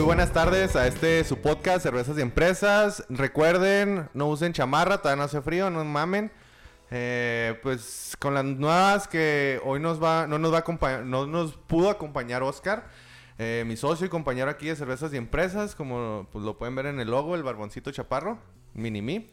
Muy buenas tardes a este su podcast Cervezas y Empresas. Recuerden, no usen chamarra, todavía no hace frío, no mamen. Eh, pues con las nuevas que hoy nos va, no nos va a no nos pudo acompañar Oscar, eh, mi socio y compañero aquí de cervezas y empresas, como pues, lo pueden ver en el logo, el barboncito chaparro, mini mi.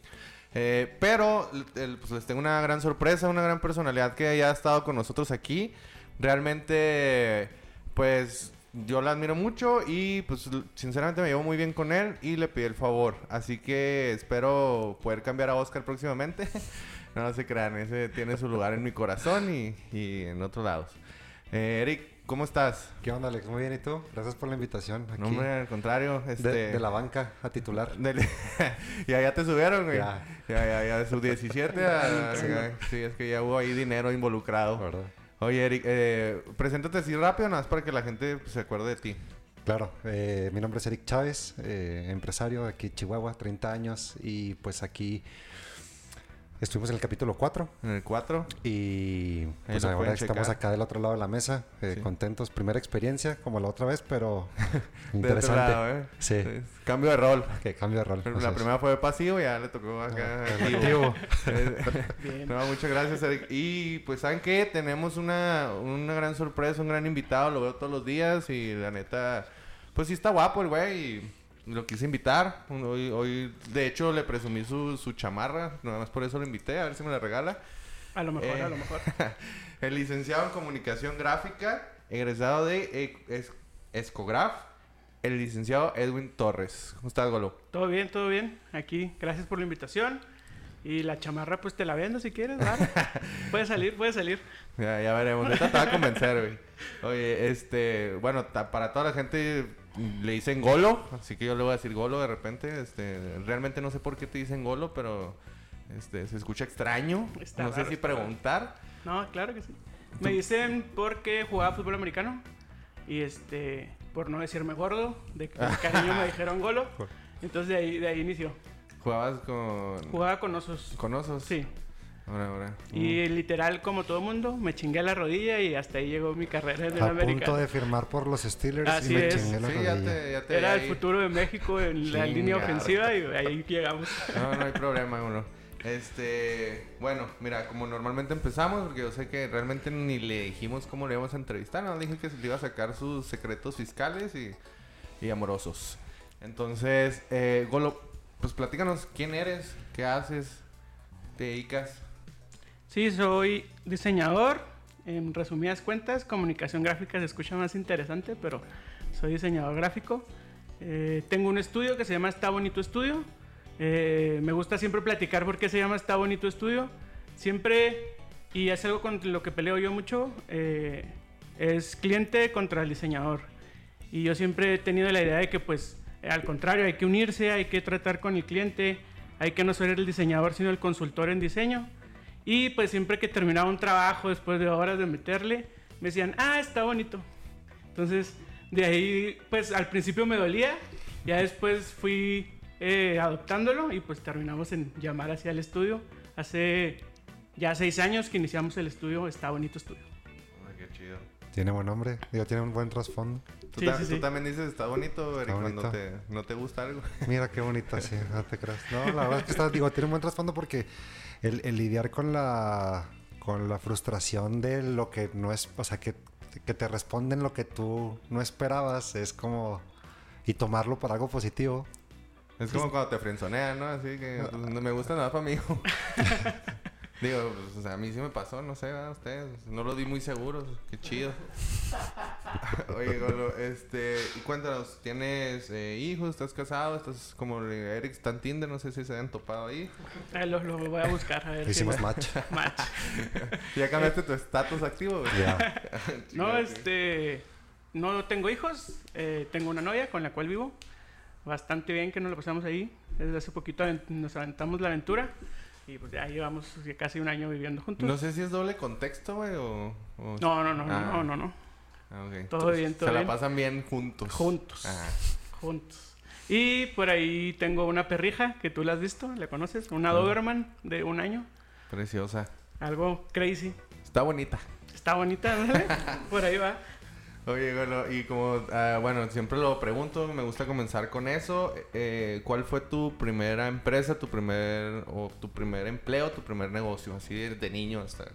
Eh, pero pues, les tengo una gran sorpresa, una gran personalidad que ya ha estado con nosotros aquí. Realmente, pues yo la admiro mucho y pues sinceramente me llevo muy bien con él y le pedí el favor. Así que espero poder cambiar a Oscar próximamente. No se crean, ese tiene su lugar en mi corazón y, en otros lados. Eh, Eric, ¿cómo estás? ¿Qué onda, Alex? Muy bien, ¿y tú? Gracias por la invitación. Aquí. No, hombre, al contrario. Este... De, la banca a titular. ya, ya te subieron, güey. Ya. Ya, ya, ya, de sub 17 a... sí, es que ya hubo ahí dinero involucrado. ¿verdad? Oye, Eric, eh, preséntate así rápido, nada más para que la gente se acuerde de ti. Claro, eh, mi nombre es Eric Chávez, eh, empresario aquí en Chihuahua, 30 años, y pues aquí Estuvimos en el capítulo 4. En el 4. Y pues ahora estamos acá del otro lado de la mesa, eh, contentos. Primera experiencia, como la otra vez, pero interesante. Lado, ¿eh? Sí. Cambio de rol. Que cambio de rol. La primera fue pasivo y ya le tocó acá activo. no, muchas gracias, Eric. Y pues, ¿saben qué? Tenemos una, una gran sorpresa, un gran invitado. Lo veo todos los días y la neta, pues sí está guapo el güey. Y lo quise invitar. Hoy, hoy, de hecho, le presumí su, su chamarra. Nada más por eso lo invité, a ver si me la regala. A lo mejor, a lo mejor. el licenciado en comunicación gráfica, egresado de Escograf, el licenciado Edwin Torres. ¿Cómo estás, Golo? Todo bien, todo bien. Aquí, gracias por la invitación. Y la chamarra, pues te la vendo si quieres, puede salir, puede salir. Ya, ya veremos. te va a convencer, güey. Oye, este, bueno, para toda la gente le dicen Golo, así que yo le voy a decir Golo de repente. Este, realmente no sé por qué te dicen Golo, pero este, se escucha extraño. no sé si preguntar. No, claro que sí. Me dicen porque jugaba fútbol americano y este, por no decirme gordo, de cariño me dijeron Golo. Entonces de ahí, de ahí inició. ¿Jugabas con...? Jugaba con osos. ¿Con osos? Sí. Ahora, ahora. Y mm. literal, como todo mundo, me chingué la rodilla y hasta ahí llegó mi carrera en el A punto de firmar por los Steelers y me chingué la rodilla. Era el futuro de México en la línea ofensiva y ahí llegamos. No, no hay problema, uno. Este, bueno, mira, como normalmente empezamos, porque yo sé que realmente ni le dijimos cómo le íbamos a entrevistar, no dije que se le iba a sacar sus secretos fiscales y, y amorosos. Entonces, eh, Golo, pues platícanos quién eres, qué haces, te dedicas. Sí, soy diseñador. En resumidas cuentas, comunicación gráfica se escucha más interesante, pero soy diseñador gráfico. Eh, tengo un estudio que se llama Está Bonito Estudio. Eh, me gusta siempre platicar por qué se llama Está Bonito Estudio. Siempre, y es algo con lo que peleo yo mucho, eh, es cliente contra el diseñador. Y yo siempre he tenido la idea de que, pues, al contrario, hay que unirse, hay que tratar con el cliente, hay que no ser el diseñador, sino el consultor en diseño. Y pues siempre que terminaba un trabajo, después de horas de meterle, me decían, ah, está bonito. Entonces, de ahí, pues al principio me dolía, ya después fui eh, adoptándolo y pues terminamos en llamar hacia el estudio. Hace ya seis años que iniciamos el estudio, está bonito estudio. Ay, qué chido. Tiene buen nombre, digo, tiene un buen trasfondo. ¿Tú, también dices, está bonito, Eric, cuando te, no te gusta algo. Mira qué bonito, sí, no te creas. No, la verdad es que está, digo, tiene un buen trasfondo porque el, lidiar con la, con la frustración de lo que no es, o sea, que, que te responden lo que tú no esperabas, es como, y tomarlo para algo positivo. Es como cuando te frenzonean, ¿no? Así que pues, no me gusta nada para mí. Digo, pues, o sea, a mí sí me pasó, no sé, a ustedes. No lo di muy seguro, qué chido. Oye, Golo, este, y cuéntanos, ¿tienes eh, hijos? ¿Estás casado? ¿Estás como Eric está en Tinder? No sé si se han topado ahí. Eh, lo, lo voy a buscar, a ver. si Hicimos me- match. match. ¿Ya cambiaste tu estatus activo? güey? Ya. No, este. No tengo hijos. eh, tengo una novia con la cual vivo. Bastante bien que nos lo pasamos ahí. Desde hace poquito nos aventamos la aventura. Y pues ya llevamos casi un año viviendo juntos. No sé si es doble contexto, güey, o... o- No, no, no, no, Ah. no, no, no. Ah. Todo bien, todo Se la bien. pasan bien juntos. Juntos. Ajá. Juntos. Y por ahí tengo una perrija que tú la has visto, ¿la conoces? Una Doberman de un año. Preciosa. Algo crazy. Está bonita. Está bonita, ¿no? Por ahí va. Oye, Golo, y como, ah, bueno, siempre lo pregunto, me gusta comenzar con eso. Eh, ¿Cuál fue tu primera empresa, tu primer, o tu primer empleo, tu primer negocio? Así de, niño hasta...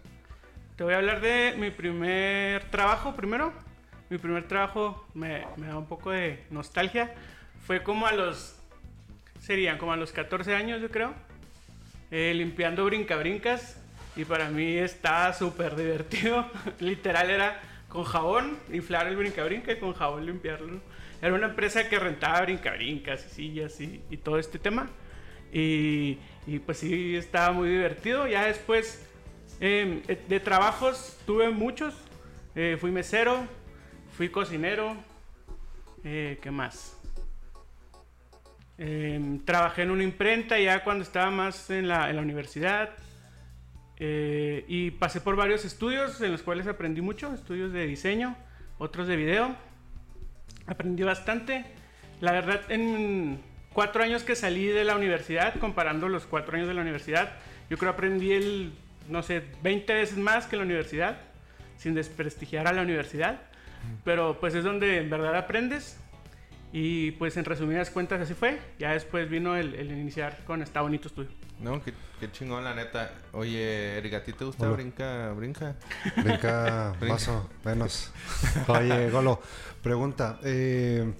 Te voy a hablar de mi primer trabajo primero. Mi primer trabajo me, me da un poco de nostalgia. Fue como a los. Serían como a los 14 años, yo creo. eh, limpiando brincabrincas. Y para mí estaba súper divertido. Literal era con jabón, inflar el brincabrinca y con jabón limpiarlo. Era una empresa que rentaba brincabrincas sillas y, todo este tema. Y, pues sí, estaba muy divertido. Ya después eh, de trabajos tuve muchos. Eh, fui mesero, fui cocinero. Eh, ¿Qué más? Eh, trabajé en una imprenta ya cuando estaba más en la universidad. Eh, y pasé por varios estudios en los cuales aprendí mucho. Estudios de diseño, otros de video. Aprendí bastante. La verdad, en cuatro años que salí de la universidad, comparando los cuatro años de la universidad, yo creo aprendí el, no sé, 20 veces más que la universidad, sin desprestigiar a la universidad. Pero pues es donde en verdad aprendes. Y pues en resumidas cuentas así fue. Ya después vino el, el iniciar con Está Bonito Estudio. No, qué, qué chingón, la neta. Oye, Erika, ¿a ti te gusta Hola. brinca, brinca? Brinca Brinca. más o menos. Oye, Golo, pregunta. eh,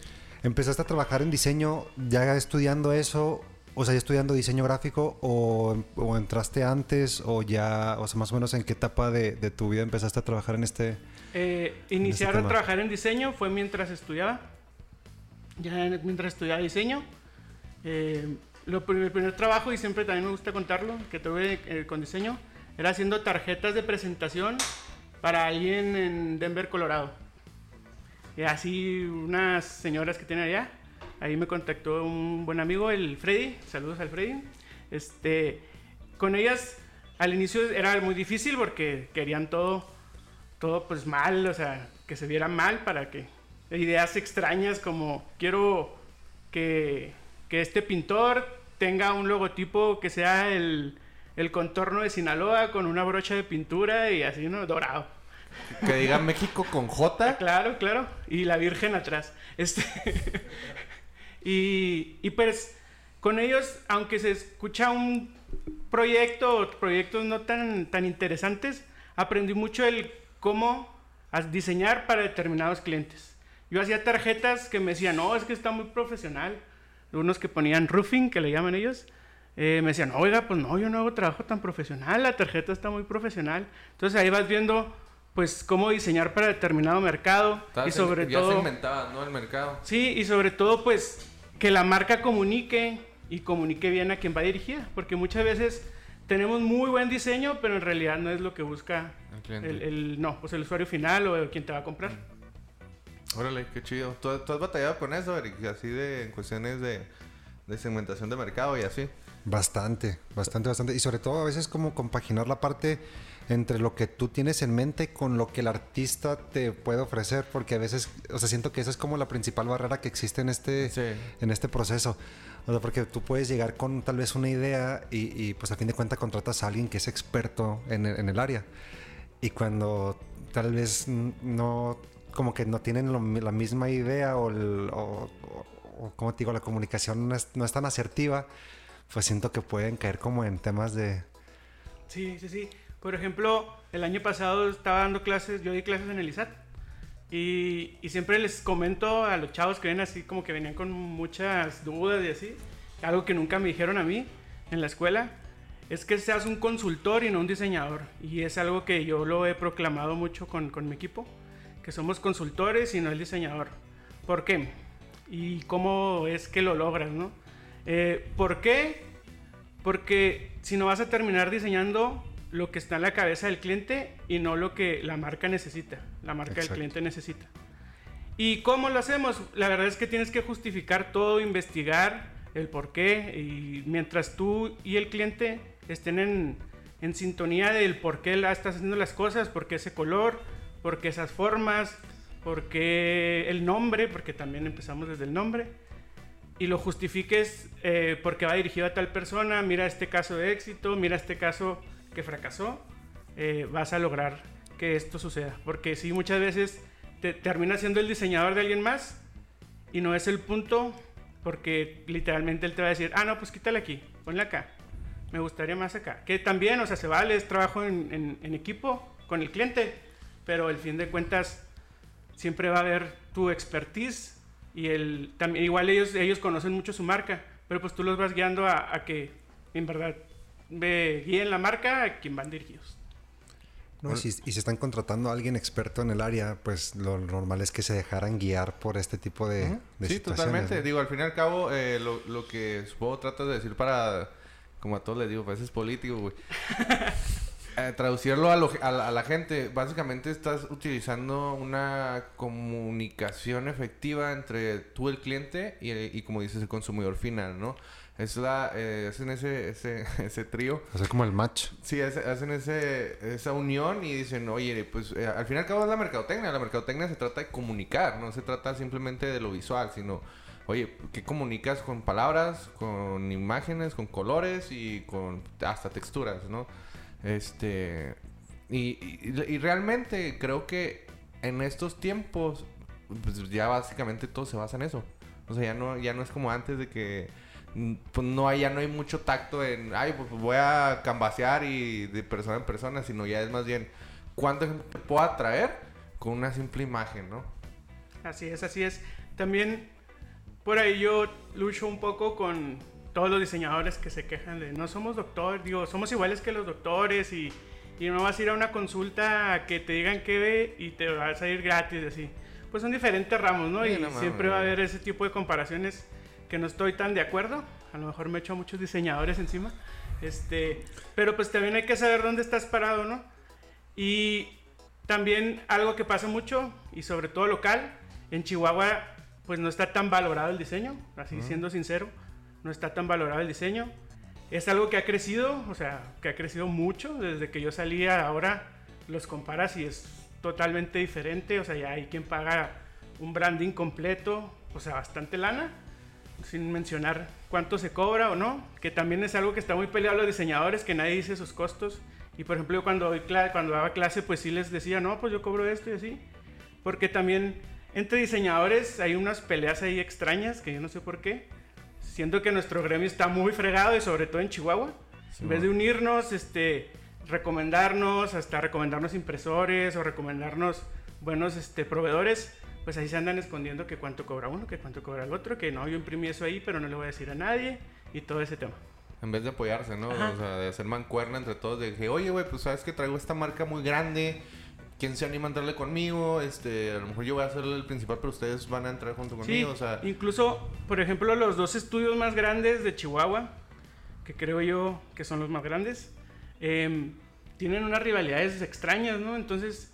¿Empezaste a trabajar en diseño ya estudiando eso? O sea, ya estudiando diseño gráfico o, o entraste antes o ya, o sea, más o menos en qué etapa de, de tu vida empezaste a trabajar en este... Eh, iniciar a tema. trabajar en diseño fue mientras estudiaba. Ya en- mientras estudiaba diseño. Eh, lo, mi primer trabajo, y siempre también me gusta contarlo, que tuve eh, con diseño, era haciendo tarjetas de presentación para alguien en Denver, Colorado. Y así unas señoras que tienen allá, ahí me contactó un buen amigo, el Freddy, saludos al Freddy. Este, con ellas al inicio era muy difícil porque querían todo todo pues mal, o sea, que se viera mal para que ideas extrañas como quiero que, que este pintor tenga un logotipo que sea el, el contorno de Sinaloa con una brocha de pintura y así, ¿no? Dorado. Que diga México con J. Claro, claro. Y la Virgen atrás. Este... y, y pues con ellos, aunque se escucha un proyecto o proyectos no tan, tan interesantes, aprendí mucho el cómo diseñar para determinados clientes. Yo hacía tarjetas que me decían, no, es que está muy profesional. Unos que ponían roofing, que le llaman ellos, eh, me decían, oiga, pues no, yo no hago trabajo tan profesional, la tarjeta está muy profesional. Entonces ahí vas viendo, pues, cómo diseñar para determinado mercado y sobre ya todo... segmentabas, ¿no? El mercado. Sí, y sobre todo, pues, que la marca comunique y comunique bien a quien va dirigida, porque muchas veces tenemos muy buen diseño, pero en realidad no es lo que busca El cliente. el, el- no, pues el usuario final o quien te va a comprar. Órale, qué chido. ¿Tú, tú has batallado con eso, Eric? Así de en cuestiones de, de segmentación de mercado y así. Bastante, bastante, bastante. Y sobre todo a veces como compaginar la parte entre lo que tú tienes en mente con lo que el artista te puede ofrecer, porque a veces, o sea, siento que esa es como la principal barrera que existe en este, Sí. en este proceso. O sea, porque tú puedes llegar con tal vez una idea y, y, pues a fin de cuentas contratas a alguien que es experto en el, en el área. Y cuando tal vez no, como que no tienen lo la misma idea o, el- o, o- o, como te digo, la comunicación no es, no es tan asertiva, pues siento que pueden caer como en temas de... Sí, sí, sí. Por ejemplo, el año pasado estaba dando clases, yo di clases en el ISAT. Y, y siempre les comento a los chavos que ven así, como que venían con muchas dudas y así. Algo que nunca me dijeron a mí en la escuela. Es que seas un consultor y no un diseñador. Y es algo que yo lo he proclamado mucho con, con mi equipo. Que somos consultores y no el diseñador. ¿Por qué? Y cómo es que lo logras, ¿no? Eh, ¿Por qué? Porque si no vas a terminar diseñando lo que está en la cabeza del cliente y no lo que la marca necesita, la marca del cliente necesita. ¿Y cómo lo hacemos? La verdad es que tienes que justificar todo, investigar el por qué y mientras tú y el cliente estén en, en sintonía del por qué la estás haciendo las cosas, por qué ese color, por qué esas formas, por qué el nombre, porque también empezamos desde el nombre, y lo justifiques eh, porque va dirigido a tal persona, mira este caso de éxito, mira este caso que fracasó, eh, vas a lograr que esto suceda. Porque si muchas veces te termina siendo el diseñador de alguien más y no es el punto, porque literalmente él te va a decir, ah, no, pues quítale aquí, ponle acá. Me gustaría más acá. Que también, o sea, se vale, es trabajo en, en, equipo con el cliente, pero al fin de cuentas siempre va a haber tu expertise y el, también, igual ellos, ellos conocen mucho su marca, pero pues tú los vas guiando a, a que en verdad ve, guíen la marca a quien van dirigidos. y, si, están contratando a alguien experto en el área, pues lo normal es que se dejaran guiar por este tipo de, Sí, totalmente. Digo, al fin y al cabo, eh, lo, lo, que supongo tratas de decir para... Como a todos les digo, pues es político, güey. Eh, traducirlo a, a, la, gente, básicamente estás utilizando una comunicación efectiva entre tú, el cliente, y, y como dices, el consumidor final, ¿no? Es la, eh, hacen ese, ese, ese trío. Hacer como el match. Sí, hacen ese, esa unión y dicen, oye, pues eh, al fin y al cabo es la mercadotecnia. La mercadotecnia se trata de comunicar, no se trata simplemente de lo visual, sino, oye, ¿qué comunicas con palabras, con imágenes, con colores y con hasta texturas, ¿no? Este. Y, y, realmente creo que en estos tiempos, pues ya básicamente todo se basa en eso. O sea, ya no, ya no es como antes de que pues no hay, ya no hay mucho tacto en, ay, pues voy a cambasear y de persona en persona, sino ya es más bien cuánta gente puedo atraer con una simple imagen, ¿no? Así es, así es. También por ahí yo lucho un poco con todos los diseñadores que se quejan de no somos doctores, digo, somos iguales que los doctores y, y no vas a ir a una consulta a que te digan qué ve y te vas a ir gratis, así. Pues son diferentes ramos, ¿no? y siempre va a haber ese tipo de comparaciones que no estoy tan de acuerdo. A lo mejor me echo a muchos diseñadores encima. Este, pero pues también hay que saber dónde estás parado, ¿no? Y también algo que pasa mucho, y sobre todo local, en Chihuahua pues no está tan valorado el diseño, así siendo sincero, no está tan valorado el diseño. Es algo que ha crecido, o sea, que ha crecido mucho desde que yo salía, ahora los comparas y es totalmente diferente, o sea, ya hay quien paga un branding completo, o sea, bastante lana sin mencionar cuánto se cobra o no, que también es algo que está muy peleado a los diseñadores, que nadie dice sus costos. Y por ejemplo, yo cuando, cuando daba clase, pues sí les decía, no, pues yo cobro esto y así. Porque también entre diseñadores hay unas peleas ahí extrañas, que yo no sé por qué. Siento que nuestro gremio está muy fregado y sobre todo en Chihuahua. en vez de unirnos, este, recomendarnos, hasta recomendarnos impresores o recomendarnos buenos este, proveedores, pues ahí se andan escondiendo que cuánto cobra uno, que cuánto cobra el otro, que no, yo imprimí eso ahí, pero no le voy a decir a nadie y todo ese tema. En vez de apoyarse, ¿no? O sea, de hacer mancuerna entre todos, de que, oye, güey, pues sabes que traigo esta marca muy grande, ¿quién se anima a entrarle conmigo? Este, a lo mejor yo voy a ser el principal, pero ustedes van a entrar junto conmigo, o sea... incluso, por ejemplo, los dos estudios más grandes de Chihuahua, que creo yo que son los más grandes, em, tienen unas rivalidades extrañas, ¿no? Entonces,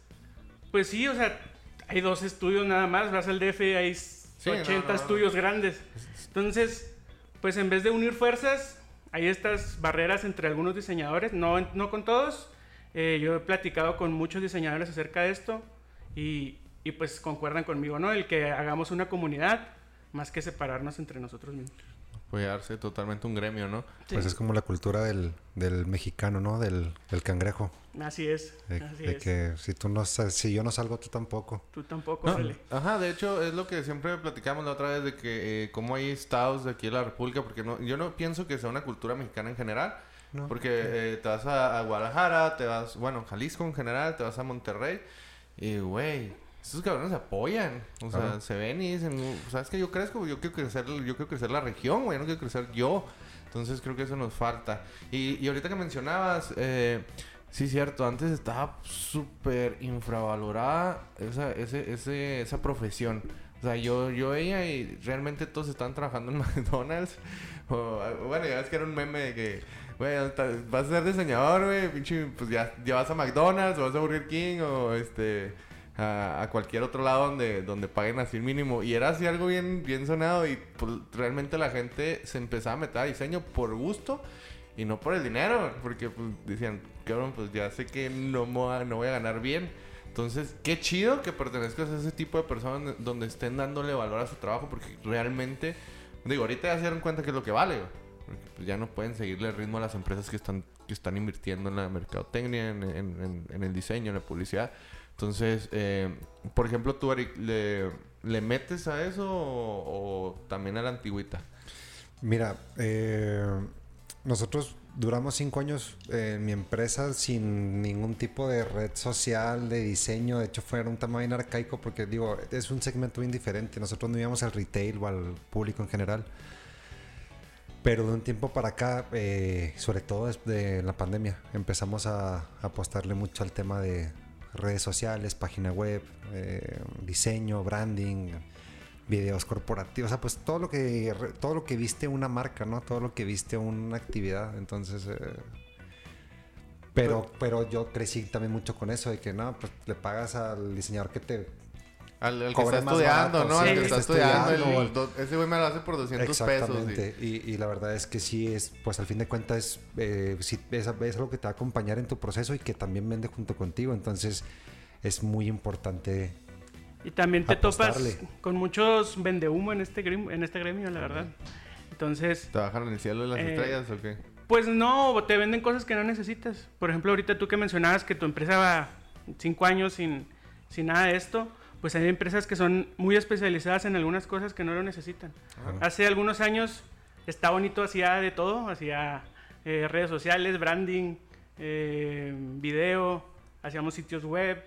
pues sí, o sea, hay dos estudios nada más, vas al DF y hay 80 estudios grandes. Entonces, pues en vez de unir fuerzas, hay estas barreras entre algunos diseñadores, no, no con todos. Eh, yo he platicado con muchos diseñadores acerca de esto y, y pues concuerdan conmigo, ¿no? El que hagamos una comunidad más que separarnos entre nosotros mismos apoyarse totalmente un gremio, ¿no? Pues es como la cultura del, del mexicano, ¿no? Del, del, cangrejo. Así es. De, así de que si tú no si yo no salgo, tú tampoco. Tú tampoco, Ajá, de hecho es lo que siempre platicamos la otra vez de que eh, como hay estados de aquí en la República, porque no, yo no pienso que sea una cultura mexicana en general. Porque eh, te vas a, a, Guadalajara, te vas, bueno, Jalisco en general, te vas a Monterrey y, güey, estos cabrones se apoyan. O sea, se ven y dicen, ¿sabes que Yo crezco, yo quiero crecer, yo quiero crecer la región, güey, no quiero crecer yo. Entonces creo que eso nos falta. Y, y ahorita que mencionabas, eh, Sí, cierto. Antes estaba súper infravalorada esa, ese, ese, esa profesión. O sea, yo, yo veía y realmente todos estaban trabajando en McDonald's. O, bueno, ya ves que era un meme de que, güey, vas a ser diseñador, güey, pinche, pues ya, ya vas a McDonald's o vas a Burger King o este a, cualquier otro lado donde, donde paguen así el mínimo. Y era así algo bien, bien sonado y pues, realmente la gente se empezaba a meter a diseño por gusto y no por el dinero, porque pues, decían, cabrón, pues ya sé que no, no voy a ganar bien. Entonces, qué chido que pertenezcas a ese tipo de personas donde estén dándole valor a su trabajo, porque realmente, digo, ahorita ya se dieron cuenta que es lo que vale, pues, ya no pueden seguirle el ritmo a las empresas que están, que están invirtiendo en la mercadotecnia, en, el diseño, en la publicidad. Entonces, eh, por ejemplo, tú, Eric, ¿le, ¿le metes a eso o, también a la antigüita? Mira, eh, nosotros duramos cinco años en mi empresa sin ningún tipo de red social, de diseño. De hecho, fue un tema bien arcaico porque, digo, es un segmento bien diferente. Nosotros no íbamos al retail o al público en general. Pero de un tiempo para acá, eh, sobre todo desde la pandemia, empezamos a apostarle mucho al tema de, redes sociales, página web, eh, diseño, branding, videos corporativos, o sea, pues todo lo que todo lo que viste una marca, ¿no? Todo lo que viste una actividad, entonces eh, pero pero yo crecí también mucho con eso de que no, pues le pagas al diseñador que te al, que está estudiando, ¿no? al que está estudiando. ese güey me lo hace por 200 pesos. Y, y, la verdad es que sí es, pues al fin de cuentas, eh, si es, es, algo que te va a acompañar en tu proceso y que también vende junto contigo. Entonces es muy importante. Y también te topas con muchos vendehumo en este, gremio, en este gremio, la verdad. Entonces... ¿Trabajan en el cielo de las eh, estrellas o qué? Pues no, te venden cosas que no necesitas. Por ejemplo, ahorita tú que mencionabas que tu empresa va cinco años sin, sin nada de esto pues hay empresas que son muy especializadas en algunas cosas que no lo necesitan. Hace algunos años está bonito, hacía de todo, hacía eh, redes sociales, branding, eh, video, hacíamos sitios web,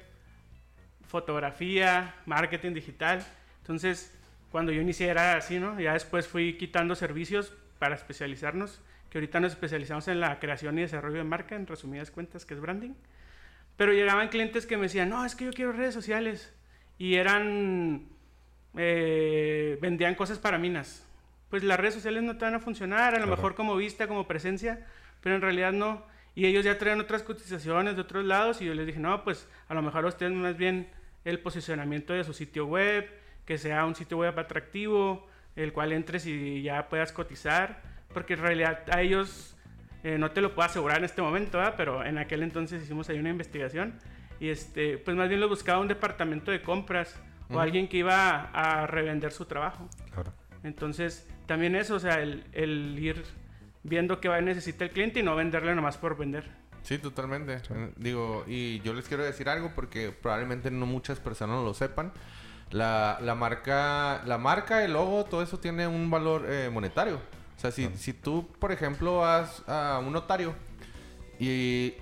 fotografía, marketing digital. Entonces, cuando yo inicié era así, ¿no? Ya después fui quitando servicios para especializarnos, que ahorita nos especializamos en la creación y desarrollo de marca, en resumidas cuentas, que es branding. Pero llegaban clientes que me decían, no, es que yo quiero redes sociales y eran, eh, vendían cosas para minas. Pues las redes sociales no te van a funcionar, a lo mejor como vista, como presencia, pero en realidad no. Y ellos ya traen otras cotizaciones de otros lados y yo les dije, no, pues a lo mejor ustedes más bien el posicionamiento de su sitio web, que sea un sitio web atractivo, el cual entres y ya puedas cotizar, porque en realidad a ellos eh, no te lo puedo asegurar en este momento, pero en aquel entonces hicimos ahí una investigación y este, pues más bien lo buscaba un departamento de compras o alguien que iba a, revender su trabajo. Claro. Entonces, también eso, o sea, el, el ir viendo qué va a necesitar el cliente y no venderle nomás por vender. Sí, totalmente. Digo, y yo les quiero decir algo porque probablemente no muchas personas lo sepan. La, la marca, la marca, el logo, todo eso tiene un valor eh, monetario. O sea, si, si tú, por ejemplo, vas a un notario y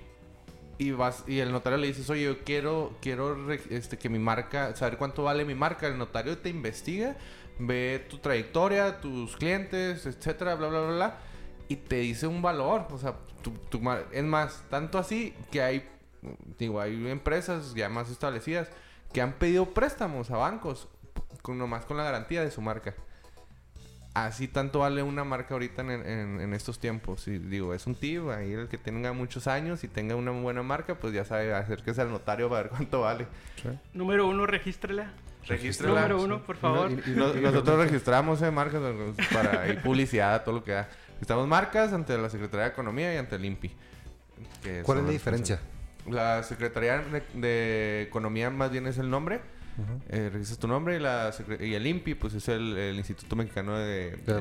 y vas y el notario le dices, oye, yo quiero, quiero este, que mi marca, saber cuánto vale mi marca. El notario te investiga, ve tu trayectoria, tus clientes, etcétera, bla, bla, bla, bla, y te dice un valor. O sea, tu, tu, es más, tanto así que hay, digo, hay empresas ya más establecidas que han pedido préstamos a bancos, con, nomás con la garantía de su marca así tanto vale una marca ahorita en, estos tiempos. Y digo, es un tío ahí el que tenga muchos años y tenga una buena marca, pues ya sabe acérquese al notario para ver cuánto vale. Número uno, regístrela. Regístrela. Número uno, por favor. Y, nosotros registramos eh, marcas para y publicidad, todo lo que da. Estamos marcas ante la Secretaría de Economía y ante el INPI. ¿Cuál es la diferencia? La Secretaría de Economía más bien es el nombre eh, registras tu nombre y, la, y el INPI, pues es el, Instituto Mexicano de, la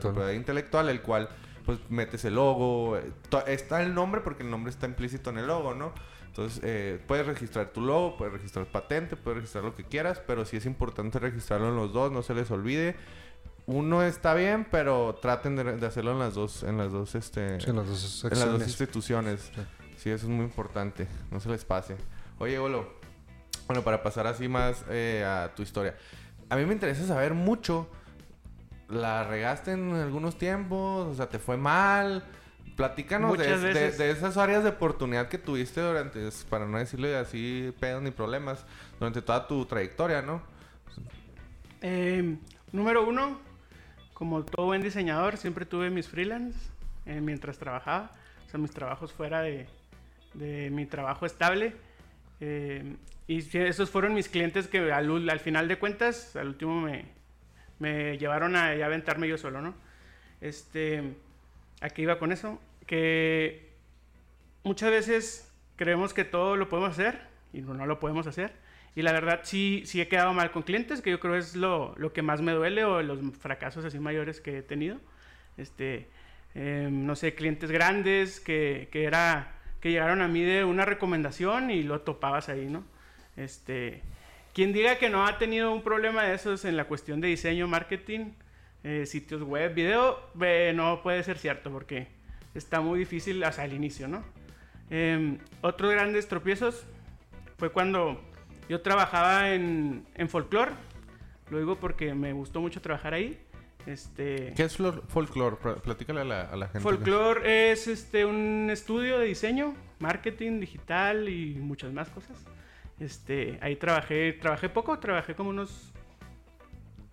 propiedad intelectual. el cual pues metes el logo. Eh, está el nombre porque el nombre está implícito en el logo, ¿no? Entonces, eh, puedes registrar tu logo, puedes registrar patente, puedes registrar lo que quieras, pero sí es importante registrarlo en los dos, no se les olvide. Uno está bien, pero traten de, hacerlo en las dos, en las dos, este, en las dos, en las dos instituciones. Sí. eso es muy importante, no se les pase. Oye, Golo, bueno, para pasar así más eh, a tu historia. A mí me interesa saber mucho. ¿La regaste en algunos tiempos? O sea, ¿te fue mal? Platícanos de, esas áreas de oportunidad que tuviste durante, para no decirle así pedos ni problemas, durante toda tu trayectoria, ¿no? Eh, número uno, como todo buen diseñador, siempre tuve mis freelance eh, mientras trabajaba. O sea, mis trabajos fuera de, de mi trabajo estable. Eh, y esos fueron mis clientes que al, final de cuentas, al último me, me llevaron a, ya aventarme yo solo, ¿no? Este, ¿a qué iba con eso? Que muchas veces creemos que todo lo podemos hacer y no, no lo podemos hacer. Y la verdad sí, sí he quedado mal con clientes, que yo creo es lo, lo que más me duele o los fracasos así mayores que he tenido. Este, eh, no sé, clientes grandes que, que, era, que llegaron a mí de una recomendación y lo topabas ahí, ¿no? Este, quien diga que no ha tenido un problema de esos en la cuestión de diseño, marketing, eh, sitios web, video, eh, no puede ser cierto porque está muy difícil hasta el inicio, ¿no? Eh, otros grandes tropiezos fue cuando yo trabajaba en, en folclore, lo digo porque me gustó mucho trabajar ahí. Este, ¿Qué es folklore? Pl- Platícale a la, a la gente. Folklore es este, un estudio de diseño, marketing digital y muchas más cosas. Este, ahí trabajé, trabajé poco, trabajé como unos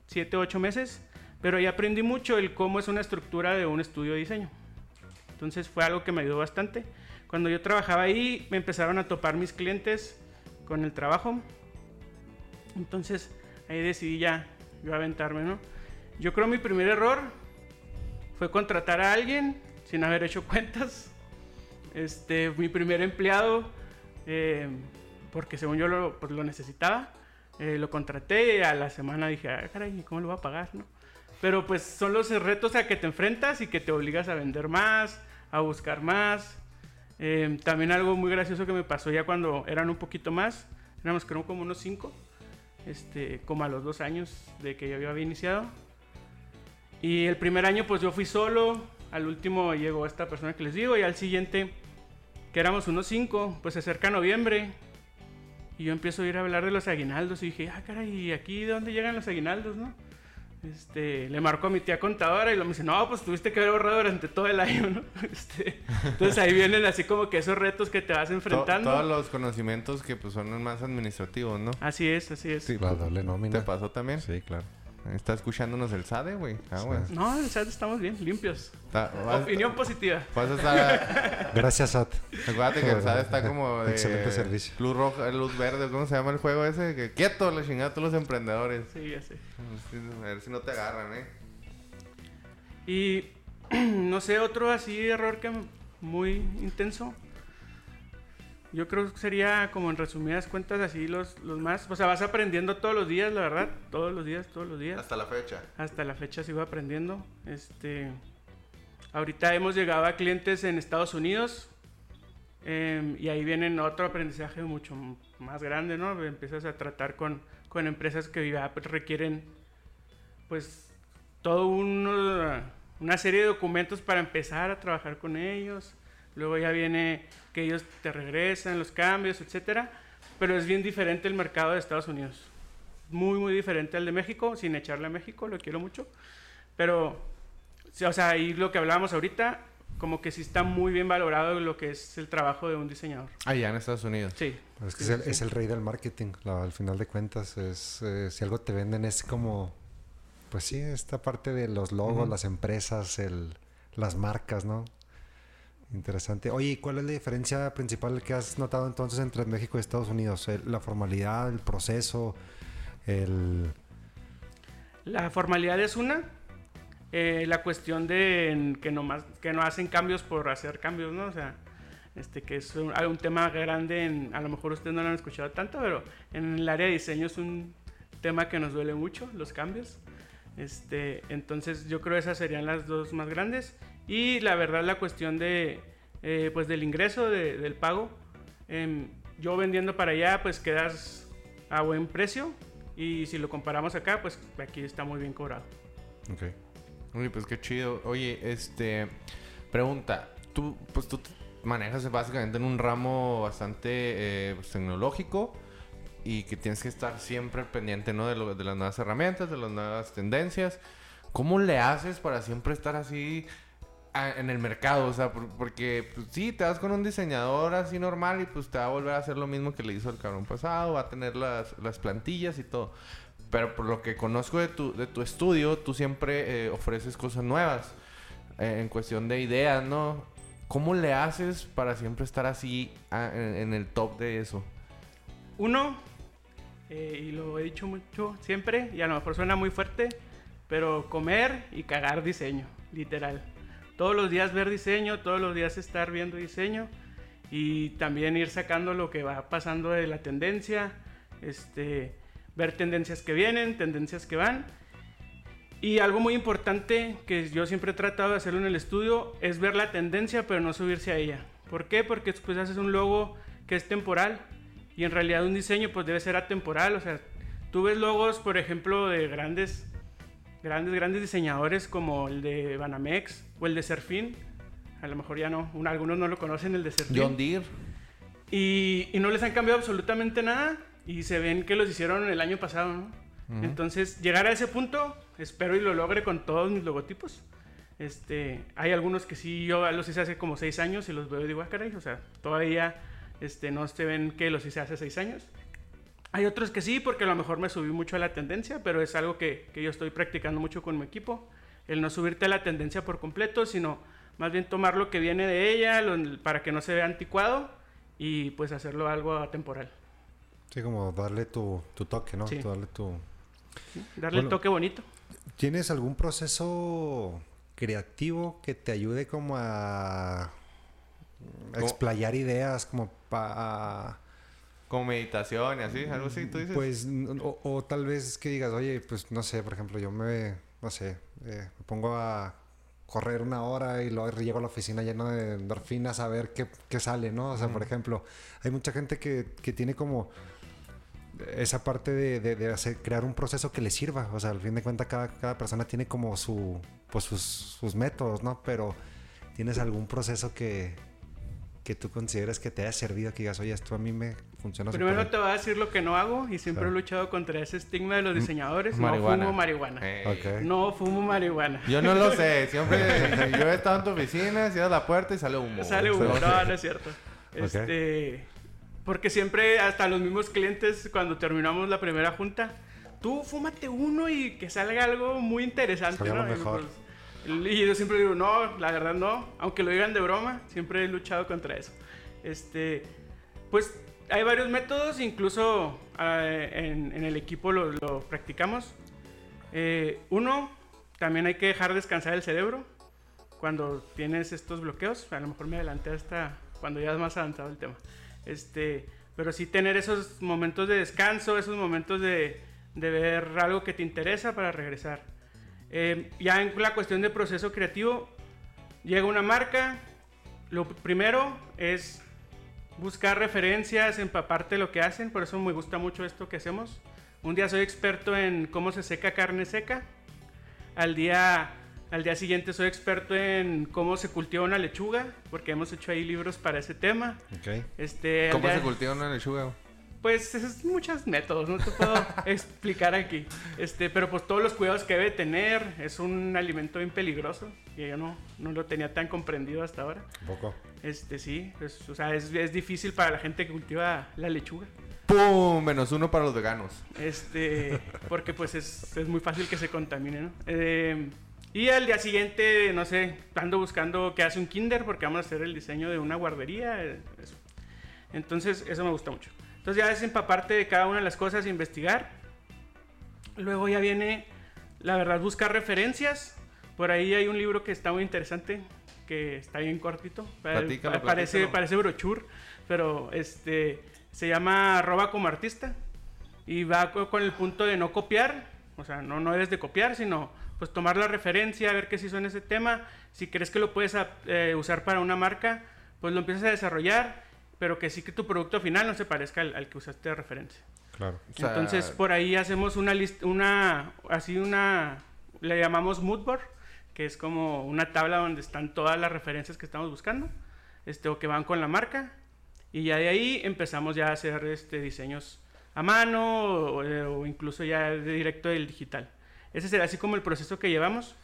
7, 8 meses, pero ahí aprendí mucho el cómo es una estructura de un estudio de diseño. Entonces fue algo que me ayudó bastante. Cuando yo trabajaba ahí, me empezaron a topar mis clientes con el trabajo. Entonces ahí decidí ya yo aventarme, ¿no? Yo creo mi primer error fue contratar a alguien sin haber hecho cuentas. Este, mi primer empleado, eh, porque según yo lo, pues, lo necesitaba, eh, lo contraté y a la semana dije, ah, caray, ¿cómo lo voy a pagar? No? Pero pues son los retos a que te enfrentas y que te obligas a vender más, a buscar más. Eh, también algo muy gracioso que me pasó ya cuando eran un poquito más, éramos creo como unos cinco, este, como a los dos años de que yo había iniciado. Y el primer año pues yo fui solo, al último llegó esta persona que les digo y al siguiente, que éramos unos cinco, pues se acerca noviembre y yo empiezo a ir a hablar de los aguinaldos y dije, ah caray, ¿y aquí de dónde llegan los aguinaldos, no? Este, le marco a mi tía contadora y lo me dice, no, pues tuviste que haber ahorrado durante todo el año, ¿no? Este, entonces ahí vienen así como que esos retos que te vas To- enfrentando. todos los conocimientos que pues son más administrativos, ¿no? Así es, así es. Sí. La doble nómina. ¿Te pasó también? Sí, claro. Está escuchándonos el SADE, güey. Ah, Sí. No, en el chat estamos bien, limpios. Está- vas- Opinión positiva. Vas a estar... Gracias, Sat. Acuérdate que el SADE está como de... Excelente servicio. Luz roja, luz verde, ¿cómo se llama el juego ese? Que quieto, la chingada a todos los emprendedores. Sí, ya sé. A ver si no te agarran, ¿eh? Y no sé, otro así error que muy intenso. Yo creo que sería como en resumidas cuentas así los, los más. O sea, vas aprendiendo todos los días, la verdad. Todos los días, todos los días. Hasta la fecha. Hasta la fecha sigo aprendiendo. Este, ahorita hemos llegado a clientes en Estados Unidos. em, y ahí viene otro aprendizaje mucho más grande, ¿no? Empiezas a tratar con, con empresas que ya requieren, pues, todo uno- una serie de documentos para empezar a trabajar con ellos. Luego ya viene que ellos te regresan los cambios, etcétera. Pero es bien diferente el mercado de Estados Unidos muy, muy diferente al de México, sin echarle a México, lo quiero mucho. Pero, o sea, ahí lo que hablábamos ahorita, como que sí está muy bien valorado lo que es el trabajo de un diseñador. Allá en Estados Unidos. Sí. Es que Sí, es, el, sí. es el rey del marketing. la- al final de cuentas, es eh, si algo te venden es como, pues sí, esta parte de los logos, Ujú. las empresas, el, las marcas, ¿no? Interesante. Oye, ¿y cuál es la diferencia principal que has notado entonces entre México y Estados Unidos? El- la formalidad, el proceso, el... La formalidad es una. eh, la cuestión de que, no más, que no hacen cambios por hacer cambios, ¿no? O sea, este, que es un, un tema grande, en, a lo mejor ustedes no lo han escuchado tanto, pero en el área de diseño es un tema que nos duele mucho, los cambios. Este, entonces yo creo esas serían las dos más grandes. Y la verdad la cuestión de, eh, pues del ingreso, de- del pago. Em, yo vendiendo para allá, pues quedas a buen precio. Y si lo comparamos acá, pues aquí está muy bien cobrado. Ok. Uy, pues qué chido. Oye, este... Pregunta. Tú, pues tú manejas básicamente en un ramo bastante eh, pues, tecnológico y que tienes que estar siempre pendiente, ¿no? De las nuevas herramientas, de las nuevas tendencias. ¿Cómo le haces para siempre estar así en el mercado, o sea, por- porque pues, sí, te vas con un diseñador así normal y pues te va a volver a hacer lo mismo que le hizo el cabrón pasado, va a tener las, las plantillas y todo. Pero por lo que conozco de tu, de tu estudio, tú siempre eh, ofreces cosas nuevas eh, en cuestión de ideas, ¿no? ¿Cómo le haces para siempre estar así en, en el top de eso? Uno, eh, y lo he dicho mucho siempre, y a lo mejor suena muy fuerte, pero comer y cagar diseño, literal. Todos los días ver diseño, todos los días estar viendo diseño y también ir sacando lo que va pasando de la tendencia, este, ver tendencias que vienen, tendencias que van. Y algo muy importante que yo siempre he tratado de hacerlo en el estudio es ver la tendencia pero no subirse a ella. ¿Por qué? Porque después haces un logo que es temporal y en realidad un diseño pues debe ser atemporal. O sea, tú ves logos, por ejemplo, de grandes, grandes, grandes diseñadores como el de Banamex o el de Serfín. A lo mejor ya no, un- algunos no lo conocen, el de Serfín. John Deere. Y, y no les han cambiado absolutamente nada y se ven que los hicieron el año pasado, ¿no? Entonces, llegar a ese punto, espero y lo logre con todos mis logotipos. Este, hay algunos que sí, yo los hice hace como seis años y los veo y digo, ah, caray, o sea, todavía este, no se ven que los hice hace seis años. Hay otros que sí, porque a lo mejor me subí mucho a la tendencia, pero es algo que, que yo estoy practicando mucho con mi equipo. El no subirte a la tendencia por completo, sino más bien tomar lo que viene de ella lo- para que no se vea anticuado y pues hacerlo algo atemporal. Sí, como darle tu, tu toque, ¿no? Sí. Tu- Darle tu... Darle el toque bonito. ¿Tienes algún proceso creativo que te ayude como a, a explayar ideas, como para... Como meditación y así, algo así, tú dices. Pues, o, o tal vez que digas, oye, pues no sé, por ejemplo, yo me, no sé, eh, me pongo a correr una hora y luego llego a la oficina lleno de endorfinas a ver qué, qué sale, ¿no? O sea, por ejemplo, hay mucha gente que, que tiene como esa parte de, de- de hacer, crear un proceso que le sirva. O sea, al fin de cuentas, cada, cada persona tiene como su, pues sus, sus métodos, ¿no? Pero tienes algún proceso que, que tú consideres que te haya servido, que digas, oye, esto a mí me funciona Primero te voy a decir lo que no hago y siempre he luchado contra ese estigma de los diseñadores. marihuana. No fumo marihuana. Ok. No fumo marihuana. Yo no lo sé, siempre yo he estado en tu oficina, cierras la puerta y sale humo. Sale humo, No no, es cierto. Este, porque siempre, hasta los mismos clientes, cuando terminamos la primera junta, tú fúmate uno y que salga algo muy interesante, Salga ¿no? lo Y, mejor. pues, y yo siempre digo, no, la verdad no, aunque lo digan de broma, siempre he luchado contra eso. Este, pues hay varios métodos, incluso eh, en, en el equipo lo, lo practicamos. Eh, uno, también hay que dejar descansar el cerebro cuando tienes estos bloqueos. A lo mejor me adelanté hasta cuando ya es más avanzado el tema. Este, pero sí tener esos momentos de descanso, esos momentos de, de ver algo que te interesa para regresar. Eh, ya en la cuestión de proceso creativo, llega una marca. Lo primero es buscar referencias, empaparte lo que hacen. Por eso me gusta mucho esto que hacemos. Un día soy experto en cómo se seca carne seca. Al día, al día siguiente soy experto en cómo se cultiva una lechuga, porque hemos hecho ahí libros para ese tema. Ok. Este, ¿Cómo día- se cultiva una lechuga? Pues es muchos métodos, no te puedo explicar aquí. Este, pero pues todos los cuidados que debe tener, es un alimento bien peligroso, que yo no, no lo tenía tan comprendido hasta ahora. Un poco. Este, sí, pues, o sea, es, es difícil para la gente que cultiva la lechuga. ¡Pum! Menos uno para los veganos. Este, porque pues es, es muy fácil que se contamine, ¿no? Eh, y al día siguiente, no sé, ando buscando que hace un kinder porque vamos a hacer el diseño de una guardería. eh, eso. Entonces, eso me gusta mucho. Entonces ya es empaparte de cada una de las cosas, investigar. Luego ya viene, la verdad, buscar referencias. Por ahí hay un libro que está muy interesante, que está bien cortito. Platícalo, pa- parece, platícalo. parece brochure, pero este, se llama Roba como artista. Y va co- con el punto de no copiar, o sea, no, no debes de copiar, sino pues tomar la referencia, ver qué se hizo en ese tema. Si crees que lo puedes eh, usar para una marca, pues lo empiezas a desarrollar, pero que sí que tu producto final no se parezca al, al que usaste de referencia. Claro. O sea, Entonces, por ahí hacemos una lista, una, así una, le llamamos mood board, que es como una tabla donde están todas las referencias que estamos buscando, este, o que van con la marca, y ya de ahí empezamos ya a hacer este, diseños a mano, o, o incluso ya de directo del digital. Ese será así como el proceso que llevamos.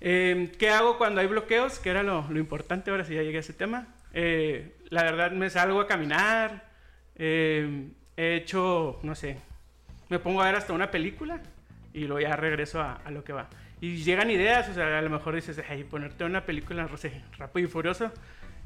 Eh, ¿Qué hago cuando hay bloqueos? Que era lo, lo importante, ahora sí ya llegué a ese tema. Eh, la verdad me salgo a caminar, eh, he hecho, no sé, me pongo a ver hasta una película y luego ya regreso a, a lo que va. Y llegan ideas, o sea, a lo mejor dices, hey, ponerte una película, no sé, rápido y furioso,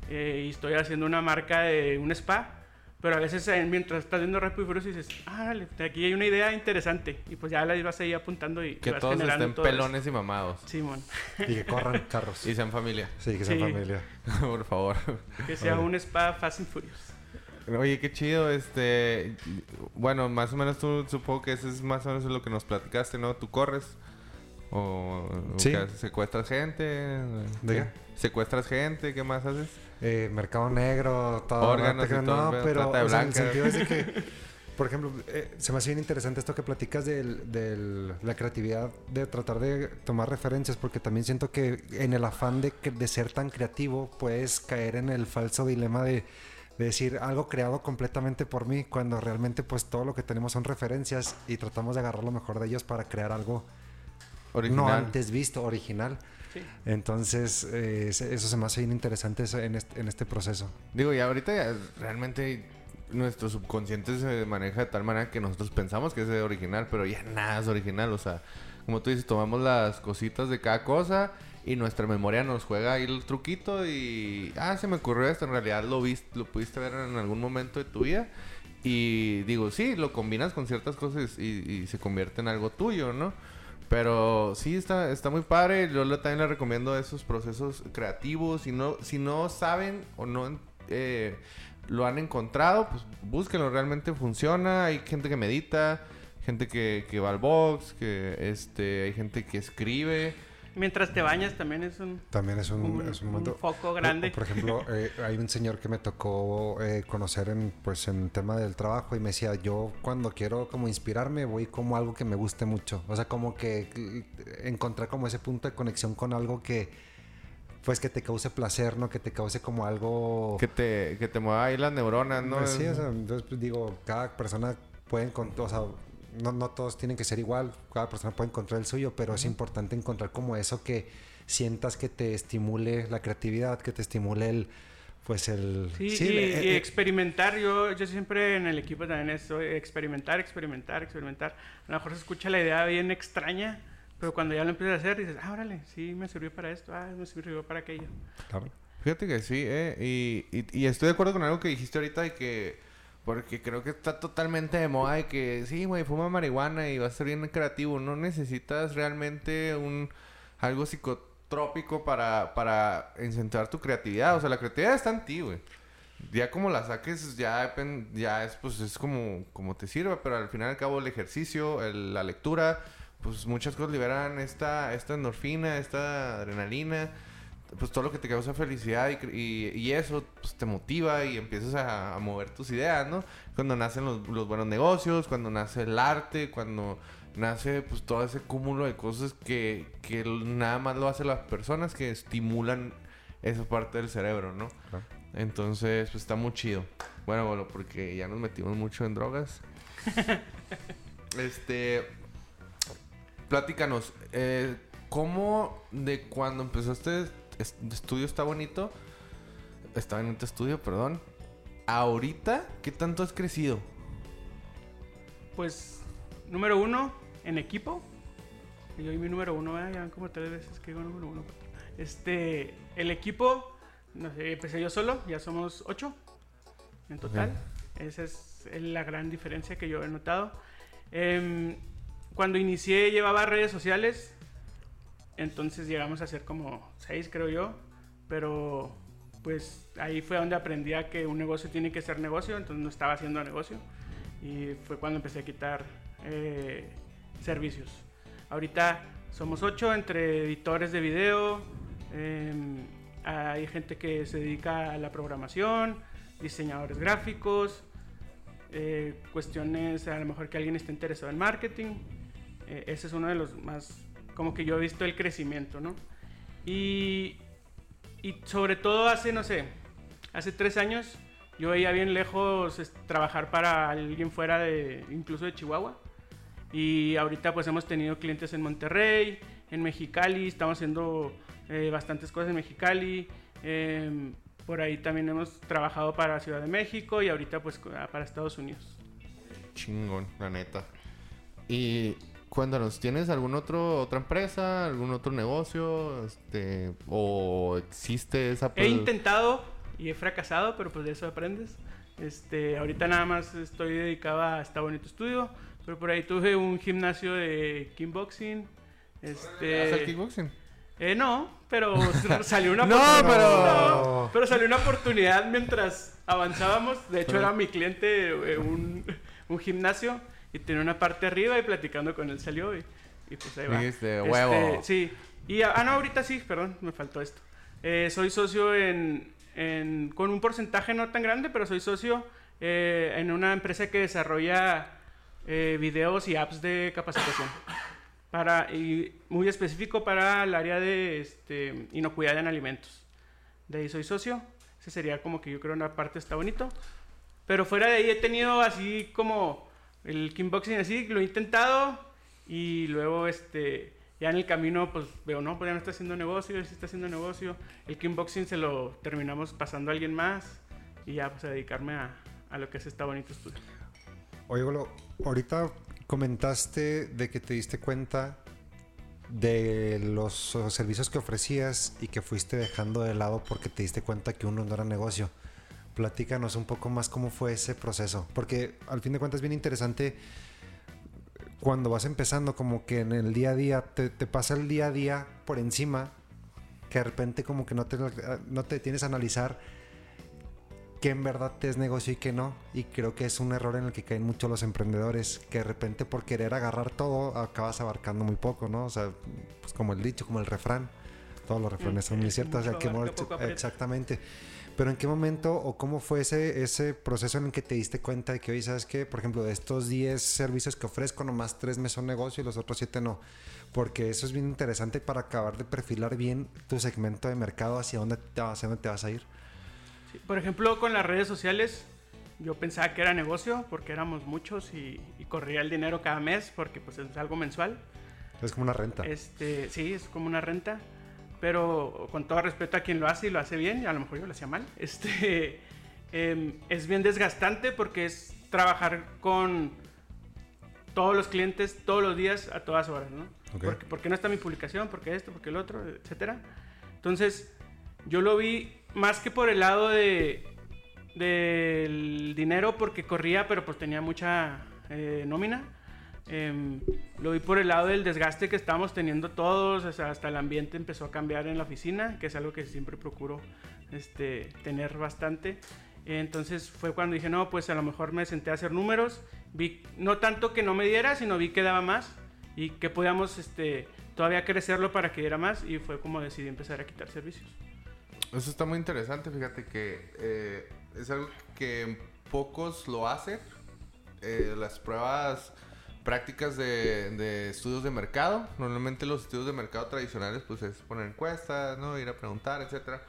eh, y estoy haciendo una marca de un spa, pero a veces eh, mientras estás viendo rápido y furioso dices, ah, dale, aquí hay una idea interesante, y pues ya la vas ahí apuntando y Que vas todos generando estén todo eso. pelones y mamados. Simón, Y que corran carros. Y sean familia. Sí, que sean Sí. familia. Por favor. que sea Oye. un spa Fast and Furious. Oye, qué chido, este... Bueno, más o menos tú supongo que eso es más o menos lo que nos platicaste, ¿no? ¿Tú corres? ¿O, o Sí. qué haces? secuestras gente? ¿De qué? ¿Secuestras gente? ¿Qué más haces? Eh, mercado negro, todo. Órganos no, te y todo, no, pero o sea, en el sentido es de que, por ejemplo, eh, se me hace bien interesante esto que platicas de la creatividad, de tratar de tomar referencias, porque también siento que en el afán de, de ser tan creativo puedes caer en el falso dilema de, de decir algo creado completamente por mí, cuando realmente pues todo lo que tenemos son referencias y tratamos de agarrar lo mejor de ellos para crear algo Original. no antes visto, original. Sí. Entonces, eh, eso se me hace bien interesante eso en, este, en este proceso. Digo, y ahorita ya realmente nuestro subconsciente se maneja de tal manera que nosotros pensamos que es original, pero ya nada es original. O sea, como tú dices, tomamos las cositas de cada cosa y nuestra memoria nos juega ahí el truquito y... Ah, se me ocurrió esto. En realidad lo, viste, lo pudiste ver en algún momento de tu vida. Y digo, sí, lo combinas con ciertas cosas y, y se convierte en algo tuyo, ¿no? Pero sí, está, está muy padre. Yo también le recomiendo esos procesos creativos. Si no, si no saben o no eh, lo han encontrado, pues búsquenlo. Realmente funciona. Hay gente que medita, gente que, que va al box, que este, hay gente que escribe. Mientras te bañas también es un, También es un, un, es un un momento. foco grande. Por ejemplo, eh, hay un señor que me tocó eh, conocer en, pues, en tema del trabajo y me decía, yo cuando quiero como inspirarme voy como algo que me guste mucho. O sea, como que eh, encontrar como ese punto de conexión con algo que, pues que te cause placer, ¿no? Que te cause como algo... Que te, que te mueva ahí las neuronas, ¿no? Pues sí, o sea, entonces pues, digo, cada persona puede encontrar, o sea, no, no todos tienen que ser igual, cada persona puede encontrar el suyo, pero es importante encontrar como eso que sientas que te estimule la creatividad, que te estimule el, pues el... Sí, sí, y, el- y el- experimentar, yo, yo siempre en el equipo también estoy experimentar, experimentar, experimentar. A lo mejor se escucha la idea bien extraña, pero cuando ya lo empiezas a hacer dices, ah, órale, sí, me sirvió para esto, ah, me sirvió para aquello. Claro. Fíjate que sí, ¿eh? Y, y, y estoy de acuerdo con algo que dijiste ahorita de que... Porque creo que está totalmente de moda de que sí, güey, fuma marihuana y vas a ser bien creativo. No necesitas realmente un algo psicotrópico para, para incentivar tu creatividad. O sea, la creatividad está en ti, güey. Ya como la saques, ya, ya es, pues, es como, como te sirva. Pero al final y al cabo el ejercicio, el- la lectura, pues muchas cosas liberan esta, esta endorfina, esta adrenalina pues todo lo que te causa felicidad y, y, y eso pues, te motiva y empiezas a, a mover tus ideas, ¿no? Cuando nacen los, los buenos negocios, cuando nace el arte, cuando nace pues todo ese cúmulo de cosas que, que nada más lo hacen las personas que estimulan esa parte del cerebro, ¿no? Claro. Entonces, pues está muy chido. Bueno, bueno, porque ya nos metimos mucho en drogas. este, platícanos, eh, ¿cómo de cuando empezaste estudio está bonito? Está bonito estudio, perdón. Ahorita, ¿qué tanto has crecido? Pues, número uno, en equipo. Y Yo y mi número uno, ¿verdad? ya van como tres veces que digo número uno. Este, el equipo, no sé, empecé yo solo, ya somos ocho en total. Esa es la gran diferencia que yo he notado. Em, cuando inicié llevaba redes sociales, entonces llegamos a ser como seis, creo yo. Pero pues ahí fue donde aprendí a que un negocio tiene que ser negocio, entonces no estaba haciendo negocio. Y fue cuando empecé a quitar eh, servicios. Ahorita somos ocho entre editores de video, em, hay gente que se dedica a la programación, diseñadores gráficos, eh, cuestiones, a lo mejor que alguien esté interesado en marketing. Eh, ese es uno de los más, como que yo he visto el crecimiento, ¿no? Y, y sobre todo hace, no sé, hace tres años yo veía bien lejos trabajar para alguien fuera de, incluso de Chihuahua. Y ahorita pues hemos tenido clientes en Monterrey, en Mexicali, estamos haciendo eh, bastantes cosas en Mexicali. em, por ahí también hemos trabajado para Ciudad de México y ahorita pues para Estados Unidos. Chingón, la neta. Y cuéntanos, ¿tienes algún otro otra empresa, algún otro negocio, este, o existe esa? He intentado y he fracasado, pero pues de eso aprendes. Este, ahorita nada más estoy dedicado a Está Bonito Estudio, pero por ahí tuve un gimnasio de kickboxing. Este, ¿Haces kickboxing? Eh, no, pero salió una No, oportunidad. pero- No, pero salió una oportunidad mientras avanzábamos. De hecho, era mi cliente eh, un, un gimnasio y tenía una parte arriba y platicando con él salió y, y pues ahí va. Dijiste, "Huevo". sí. Y ah, no, ahorita sí, perdón, me faltó esto. Eh, soy socio en, en- con un porcentaje no tan grande, pero soy socio eh, en una empresa que desarrolla eh, videos y apps de capacitación. Para, y muy específico para el área de este, inocuidad en alimentos. De ahí soy socio. Ese sería como que yo creo una parte está bonito. Pero fuera de ahí he tenido así como el kickboxing así, lo he intentado y luego este ya en el camino pues veo, no, pues ya no está haciendo negocio, ya sí está haciendo negocio. El kickboxing se lo terminamos pasando a alguien más y ya pues a dedicarme a, a lo que es está bonito estudio. Oye, Golo, ahorita comentaste de que te diste cuenta de los uh, servicios que ofrecías y que fuiste dejando de lado porque te diste cuenta que uno no era negocio. Platícanos un poco más cómo fue ese proceso, porque al fin de cuentas es bien interesante cuando vas empezando, como que en el día a día, te, te pasa el día a día por encima, que de repente como que no te, no te tienes a analizar que en verdad te es negocio y que no. Y creo que es un error en el que caen muchos los emprendedores, que de repente por querer agarrar todo acabas abarcando muy poco, ¿no? O sea, pues como el dicho, como el refrán. Todos los refranes son muy ciertos. O sea, que exactamente. Pero en qué momento o cómo fue ese, ese proceso en el que te diste cuenta de que hoy sabes que, por ejemplo, de estos 10 servicios que ofrezco, nomás 3 me son negocio y los otros 7 no? Porque eso es bien interesante para acabar de perfilar bien tu segmento de mercado hacia dónde te, hacia dónde te vas a ir. Sí, Por ejemplo, con las redes sociales, yo pensaba que era negocio porque éramos muchos y, y corría el dinero cada mes porque pues es algo mensual. Es como una renta. Este, sí, es como una renta. Pero con todo respeto a quien lo hace y lo hace bien, y a lo mejor yo lo hacía mal, este, em, es bien desgastante porque es trabajar con todos los clientes todos los días a todas horas, ¿no? Ok. Porque, porque no está mi publicación, porque esto, porque el otro, etcétera. Entonces, yo lo vi más que por el lado de del dinero porque corría, pero pues tenía mucha eh, nómina. Em, lo vi por el lado del desgaste que estábamos teniendo todos, o sea, hasta el ambiente empezó a cambiar en la oficina, que es algo que siempre procuro este, tener bastante. Entonces fue cuando dije, no, pues a lo mejor me senté a hacer números, vi no tanto que no me diera, sino vi que daba más y que podíamos este, todavía crecerlo para que diera más y fue como decidí empezar a quitar servicios. Eso está muy interesante, fíjate que eh, es algo que pocos lo hacen. Eh, las pruebas prácticas de, de estudios de mercado. Normalmente los estudios de mercado tradicionales pues es poner encuestas, ¿no? Ir a preguntar, etcétera.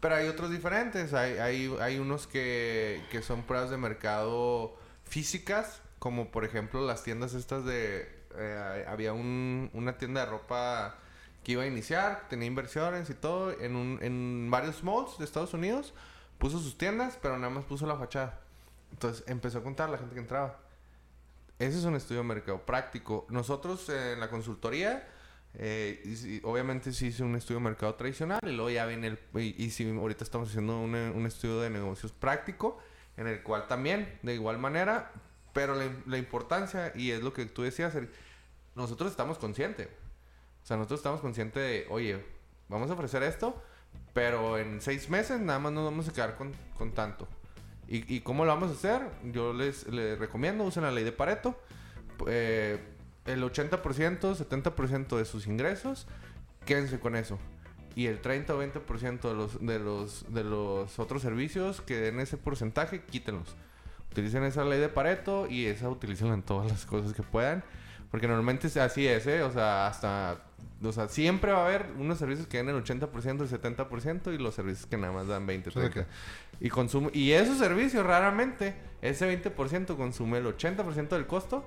Pero hay otros diferentes. Hay, hay, hay unos que, que son pruebas de mercado físicas, como por ejemplo las tiendas estas de... eh, había un- una tienda de ropa que iba a iniciar, tenía inversiones y todo, en, un, en varios malls de Estados Unidos. Puso sus tiendas, pero nada más puso la fachada. Entonces empezó a contar la gente que entraba. Ese es un estudio de mercado práctico. Nosotros eh, en la consultoría, eh, y si- obviamente sí hice un estudio de mercado tradicional y luego ya viene el... Y, y sí, ahorita estamos haciendo un, un estudio de negocios práctico, en el cual también, de igual manera, pero la, importancia, y es lo que tú decías, Eric, nosotros estamos conscientes. O sea, nosotros estamos conscientes de, oye, vamos a ofrecer esto, pero en seis meses nada más nos vamos a quedar con, con tanto. ¿Y, ¿Y cómo lo vamos a hacer? Yo les, les recomiendo, usen la ley de Pareto. Eh, el 80%, 70% de sus ingresos, quédense con eso. Y el 30 o 20% de los, de, los, de los otros servicios que den ese porcentaje, quítenlos. Utilicen esa ley de Pareto y esa utilícenla en todas las cosas que puedan. Porque normalmente así es, ¿eh? O sea, hasta... O sea, siempre va a haber unos servicios que den el 80%, el 70% y los servicios que nada más dan 20, O sea 30. Y consume... Y esos servicios raramente, ese 20% consume el 80% del costo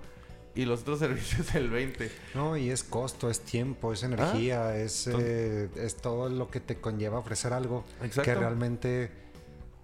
y los otros servicios el 20. No, y es costo, es tiempo, es energía, es, eh, es todo lo que te conlleva ofrecer algo Exacto. que realmente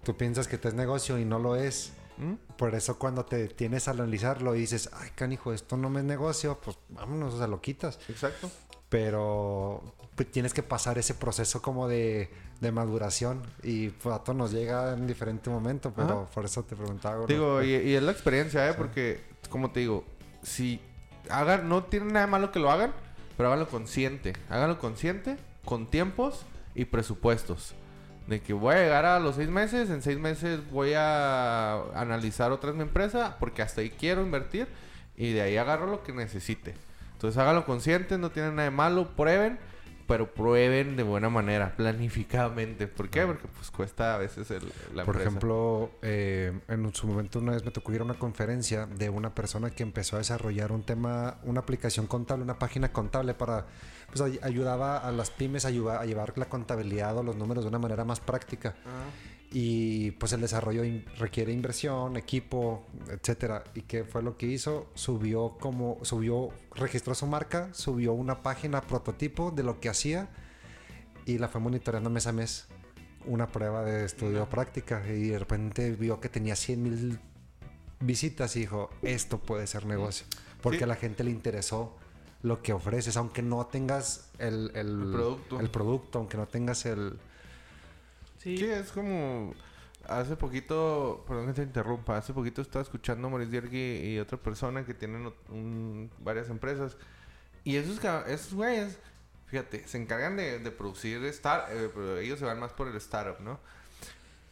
tú piensas que te es negocio y no lo es. ¿Mm? Por eso cuando te tienes a analizarlo y dices, ay, canijo, esto no me es negocio, pues vámonos, o sea, lo quitas. Exacto. Pero pues, tienes que pasar ese proceso como de, de maduración y pues, a todos nos llega en diferente momento, pero Ajá. por eso te preguntaba. Digo, y, y es la experiencia, ¿eh? Porque, como te digo, si hagan, no tiene nada malo que lo hagan, pero háganlo consciente. Háganlo consciente, con tiempos y presupuestos. De que voy a llegar a los seis meses, en seis meses voy a analizar otra vez mi empresa, porque hasta ahí quiero invertir y de ahí agarro lo que necesite. Entonces háganlo consciente, no tiene nada de malo, prueben, pero prueben de buena manera, planificadamente. ¿Por qué? Porque pues cuesta a veces el, la Por empresa. ejemplo, eh, en su momento una vez me tocó ir a una conferencia de una persona que empezó a desarrollar un tema, una aplicación contable, una página contable para, pues ay- ayudaba a las pymes a, a llevar la contabilidad o los números de una manera más práctica. Ah. Y pues el desarrollo in- requiere inversión, equipo, etcétera. ¿Y qué fue lo que hizo? Subió como, subió, registró su marca, subió una página prototipo de lo que hacía y la fue monitoreando mes a mes. Una prueba de estudio práctica y de repente vio que tenía 100 mil visitas y dijo, esto puede ser negocio. Porque Sí. a la gente le interesó lo que ofreces, aunque no tengas el, el, El producto. el producto, aunque no tengas el... Sí. Es como hace poquito, perdón que te interrumpa, hace poquito estaba escuchando a Maurice Diergui y otra persona que tienen un- varias empresas y esos, esos güeyes, fíjate, se encargan de, producir star, eh, ellos se van más por el startup, ¿no?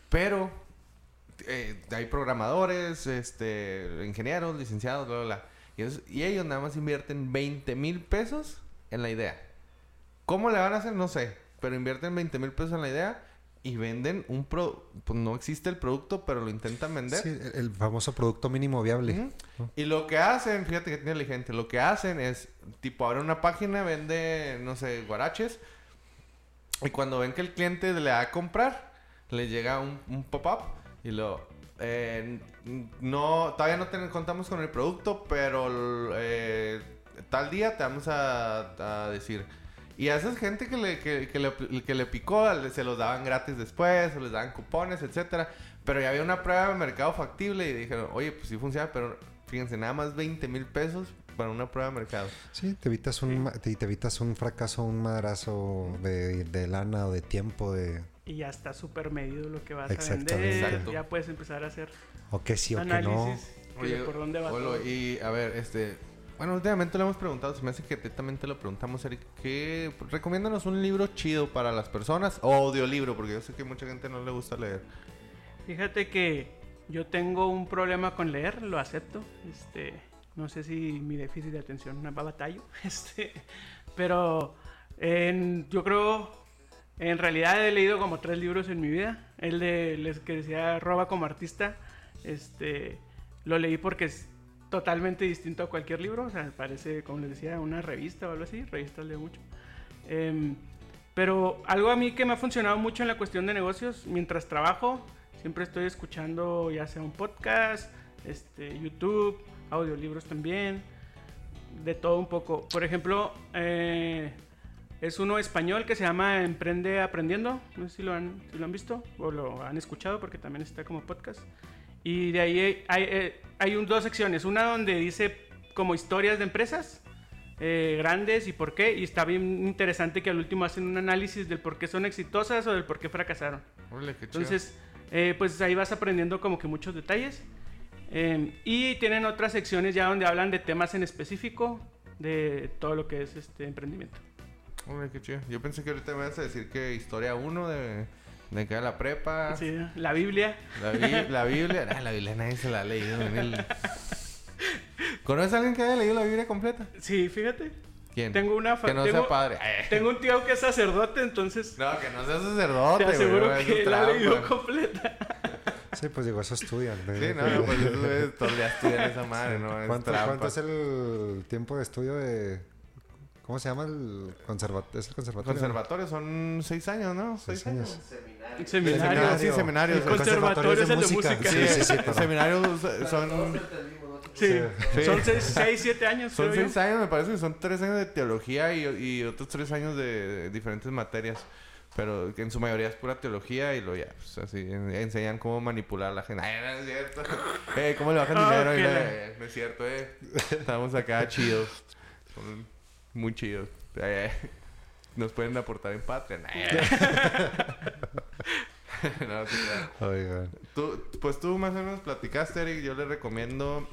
Pero eh, hay programadores, este, ingenieros, licenciados, bla, bla, bla. Y ellos nada más invierten 20 mil pesos en la idea. ¿Cómo le van a hacer? No sé. Pero invierten 20 mil pesos en la idea y venden un producto. Pues no existe el producto, pero lo intentan vender. Sí, el, famoso producto mínimo viable. Ujú. Y lo que hacen, fíjate que tiene inteligente, lo que hacen es, tipo, abren una página, vende, no sé, guaraches. Y cuando ven que el cliente le va a comprar, le llega un, un pop-up y lo... eh, no, todavía no ten- contamos con el producto, pero eh, tal día te vamos a, a decir. Y a esa gente que le, que, que le, que le picó, se los daban gratis después, o les daban cupones, etcétera. Pero ya había una prueba de mercado factible y dijeron, oye, pues sí funciona, pero fíjense, nada más 20 mil pesos para una prueba de mercado. Sí, te evitas un, ma- te, te evitas un fracaso, un madrazo de, de lana o de tiempo, de Y ya está súper medido lo que vas a vender. Exacto. Ya puedes empezar a hacer o que sí o que no. análisis de por dónde va Olo, todo. y a ver, este... Bueno, últimamente lo hemos preguntado, se me hace que también te lo preguntamos, Eric. ¿Qué, recomiéndanos un libro chido para las personas o audiolibro, porque yo sé que mucha gente no le gusta leer. Fíjate que yo tengo un problema con leer, lo acepto. Este, no sé si mi déficit de atención va a batallo. Este, pero en- yo creo, en realidad he leído como tres libros en mi vida. El de les que decía Roba como artista, este, lo leí porque totalmente distinto a cualquier libro. O sea, parece, como les decía, una revista o algo así. Revistas leo mucho. Em, pero algo a mí que me ha funcionado mucho en la cuestión de negocios, mientras trabajo, siempre estoy escuchando ya sea un podcast, este, YouTube, audiolibros también, de todo un poco. Por ejemplo, eh, es uno español que se llama Emprende Aprendiendo, no sé si lo, han, si lo han visto o lo han escuchado porque también está como podcast. Y de ahí hay, hay, eh, hay un- dos secciones, una donde dice como historias de empresas eh, grandes y por qué. Y está bien interesante que al último hacen un análisis del por qué son exitosas o del por qué fracasaron. Órale, qué. Entonces, eh, pues ahí vas aprendiendo como que muchos detalles. Eh, y tienen otras secciones ya donde hablan de temas en específico de todo lo que es este emprendimiento. Órale, qué chido. Yo pensé que ahorita me ibas a decir que historia 1 de, de que la prepa. Sí, la Biblia. La, bi- la Biblia. Ah, la Biblia nadie se la ha leído. en el- ¿Conoces a alguien que haya leído la Biblia completa? Sí, fíjate. ¿Quién? Tengo una fa- Que no tengo- sea padre. Tengo un tío que es sacerdote, entonces No, que no sea sacerdote. te aseguro que la ha leído completa. Sí, pues digo, eso estudian. Sí, ¿eh? no, pues eso es todo el día estudiar esa madre, ¿no? Es ¿Cuánto, cuánto es el tiempo de estudio de... ¿Cómo se llama el conservatorio? ¿Es el conservatorio? Conservatorio son seis años, ¿no? Seis, Seis años. años. Un Seminario, seminario. sí, seminarios. El conservatorio es el de música. Sí, Sí, sí, sí, pero- seminarios son... No Sí, Sí. son 6, 7 años. Son creo yo. seis años, me parece que son tres años de teología y, y otros tres años de, diferentes materias. Pero que en su mayoría es pura teología y luego ya, pues así, en- enseñan cómo manipular a la gente. Ay, no es cierto. eh, ¿Cómo le bajan Ah, dinero? Y que la- la- eh, no es cierto, eh. Estamos acá chidos. Muy chidos. Eh. Nos pueden aportar en Patreon. No, sí, claro. Tú, pues tú más o menos platicaste, Eric. Yo le recomiendo.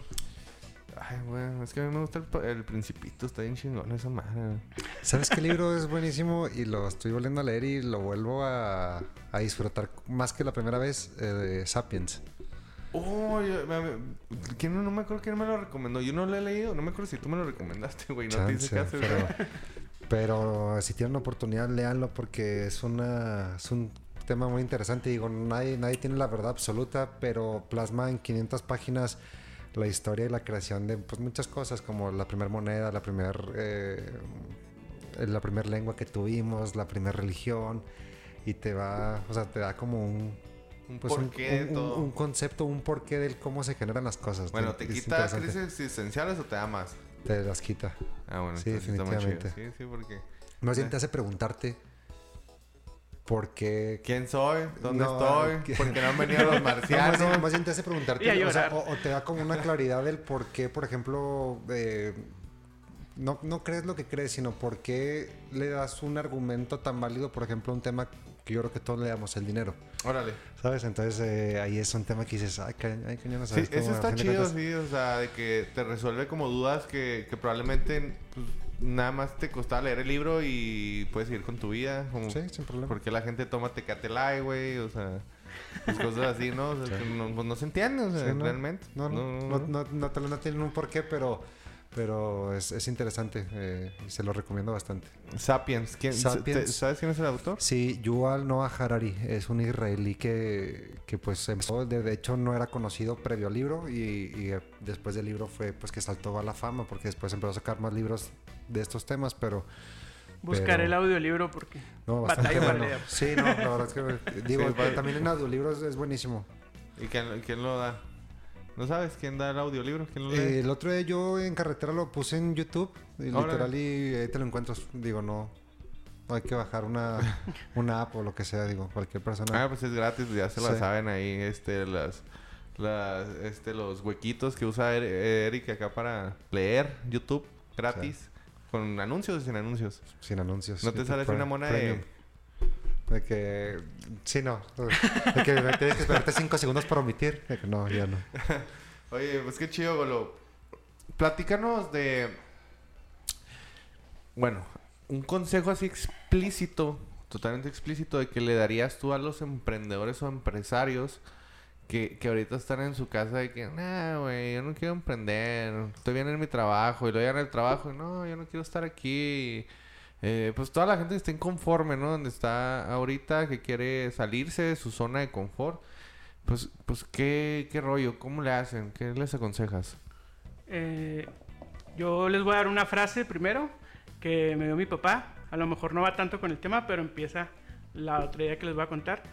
Ay, bueno, es que a mí me gusta el Principito. Está bien chingón esa madre. ¿Sabes qué libro es buenísimo? Y lo estoy volviendo a leer y lo vuelvo a, a disfrutar más que la primera vez. eh, de Sapiens. Oh, yo- ¿quién no, me acuerdo quién me lo recomendó? Yo no lo he leído. No me acuerdo si tú me lo recomendaste, güey. No te hice Chance, caso. pero, pero si tienen oportunidad, léanlo porque es, una, es un tema muy interesante. Digo, nadie, nadie tiene la verdad absoluta, pero plasma en 500 páginas la historia y la creación de pues, muchas cosas, como la primera moneda, la primera la primer lengua que tuvimos, la primera religión, y te va, o sea, te da como un, Un pues, un- porqué de un- un- todo. un concepto, un porqué del cómo se generan las cosas. bueno, ¿te quita crisis existenciales o te da más? Te las quita. Ah, bueno, Sí, entonces está muy chido. definitivamente. Sí, sí, porque... Más bien Eh. te hace preguntarte por qué. ¿Quién soy? ¿Dónde No, estoy? ¿qué- ¿Por qué no han venido los No, más, marcianos? bien, más bien te hace preguntarte, o, sea, o- o te da como una claridad del por qué, por ejemplo, eh, no, no crees lo que crees, sino por qué le das un argumento tan válido, por ejemplo, a un tema que yo creo que todos le damos, el dinero. Órale. ¿Sabes? Entonces eh, ahí es un tema que dices, ay, ca- ay cañón, Sí, ¿sabes? Como, eso a está chido, sí, o sea, de que te resuelve como dudas que, que probablemente pues, nada más te costaba leer el libro y puedes seguir con tu vida. Como, Sí, sin problema. ¿Por qué la gente toma Tecate Light, güey? O sea, pues cosas así, ¿no? O sea, que no, pues no se entiende, o sea, Sí, no. realmente. No, no, no, no, no no tienen un porqué, pero, pero es, es interesante eh, y se lo recomiendo bastante. Sapiens. ¿quién, Sapiens. te- ¿Sabes quién es el autor? Sí, Yuval Noah Harari es un israelí que, que pues empezó, de, de hecho no era conocido previo al libro y, y, eh, después del libro fue pues que saltó a la fama porque después empezó a sacar más libros de estos temas, pero Buscaré pero- el audiolibro porque no, bastante bueno. Sí, no, la verdad es que digo, Sí, también en audiolibros es buenísimo. ¿Y quién, quién lo da? ¿No sabes quién da el audiolibro? ¿Quién lo lee? Eh, el otro día yo en carretera lo puse en YouTube, y literal, y ahí te lo encuentras. Digo, no, no hay que bajar una, una app o lo que sea, digo, cualquier persona. Ah, pues es gratis, ya se la Sí. saben ahí, este, las, las, este, los huequitos que usa Er- Eric acá para leer YouTube gratis, con anuncios y sin anuncios. Sin anuncios. ¿No te YouTube sale una mona Premium. de... De que. Sí, no. De que me tienes que esperarte 5 segundos para omitir. No, ya no. Oye, pues qué chido, Golo. Platícanos de... Bueno, un consejo así explícito, totalmente explícito, de que le darías tú a los emprendedores o empresarios que, que ahorita están en su casa de que, nah, güey, yo no quiero emprender, estoy bien en mi trabajo, y lo llegan al trabajo, y no, yo no quiero estar aquí. Eh, pues toda la gente que está inconforme, ¿no? Donde está ahorita, que quiere salirse de su zona de confort. Pues, pues ¿qué, qué rollo? ¿Cómo le hacen? ¿Qué les aconsejas? Eh, yo les voy a dar una frase primero que me dio mi papá. A lo mejor no va tanto con el tema, pero empieza la otra idea que les voy a contar.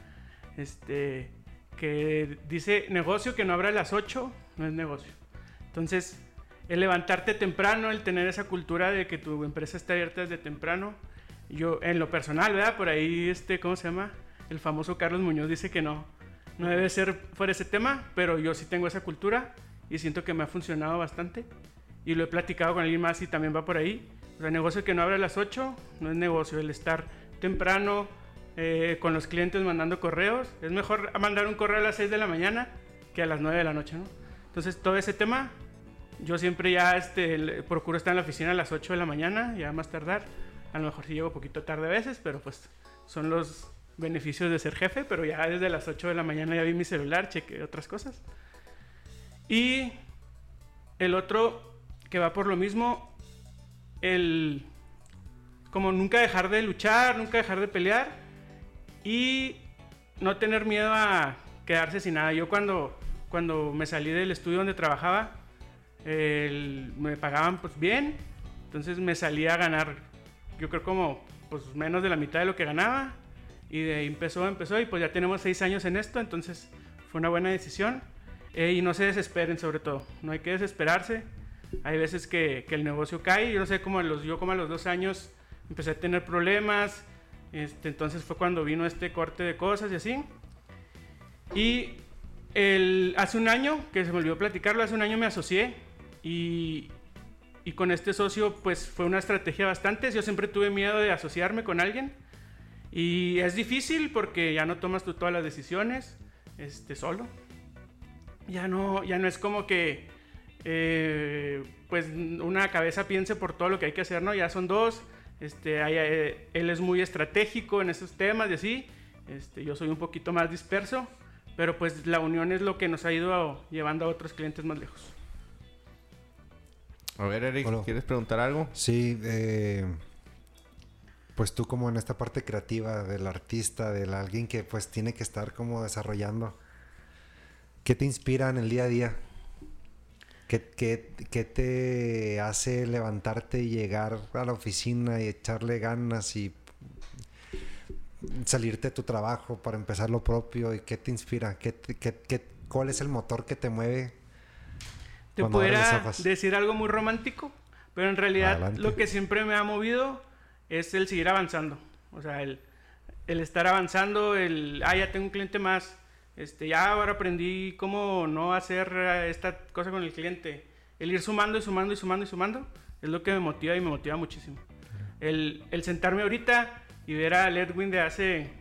Este, que dice, negocio que no abra a las 8 no es negocio. Entonces, el levantarte temprano, el tener esa cultura de que tu empresa está abierta desde temprano. Yo, en lo personal, ¿verdad? Por ahí, este, ¿cómo se llama? El famoso Carlos Muñoz dice que no, no debe ser fuera ese tema, pero yo sí tengo esa cultura y siento que me ha funcionado bastante. Y lo he platicado con alguien más y también va por ahí. O sea, negocio que no abre a las 8 no es negocio. El estar temprano eh, con los clientes mandando correos. Es mejor mandar un correo a las 6 de la mañana que a las 9 de la noche, ¿no? Entonces, todo ese tema, yo siempre ya este, procuro estar en la oficina a las 8 de la mañana, ya más tardar. A lo mejor sí llego poquito tarde a veces, pero pues son los beneficios de ser jefe. Pero ya desde las 8 de la mañana ya vi mi celular, chequeé otras cosas. Y el otro que va por lo mismo, el como nunca dejar de luchar, nunca dejar de pelear y no tener miedo a quedarse sin nada. Yo cuando, cuando me salí del estudio donde trabajaba, el- me pagaban pues bien, entonces me salí a ganar, yo creo como pues menos de la mitad de lo que ganaba. Y de ahí empezó, empezó. Y pues ya tenemos seis años en esto, entonces fue una buena decisión. Eh, y no se desesperen sobre todo, no hay que desesperarse. Hay veces que, que el negocio cae, yo no sé, cómo los, yo como a los dos años empecé a tener problemas, este, entonces fue cuando vino este corte de cosas y así. Y el, hace un año, que se me olvidó platicarlo, hace un año me asocié y, y con este socio pues fue una estrategia bastante, yo siempre tuve miedo de asociarme con alguien y es difícil porque ya no tomas tú todas las decisiones este, solo. Ya no, ya no es como que eh, pues una cabeza piense por todo lo que hay que hacer, ¿no? Ya son dos. Este, eh, él es muy estratégico en esos temas y así. Este, yo soy un poquito más disperso, pero pues la unión es lo que nos ha ido llevando a otros clientes más lejos. A ver, Eric, ¿quieres preguntar algo? Sí, eh, pues tú como en esta parte creativa del artista, de alguien que pues tiene que estar como desarrollando, ¿qué te inspira en el día a día? ¿Qué, qué, te hace levantarte y llegar a la oficina y echarle ganas y salirte de tu trabajo para empezar lo propio? ¿Y qué te inspira? ¿Qué, qué, cuál es el motor que te mueve? Te pudiera decir algo muy romántico, pero en realidad lo que siempre me ha movido es el seguir avanzando. O sea, el, el estar avanzando, el, ah, ya tengo un cliente más este, ya ahora aprendí cómo no hacer eh, esta cosa con el cliente. El ir sumando y sumando y sumando y sumando es lo que me motiva y me motiva muchísimo. El, el sentarme ahorita y ver a Edwin de hace,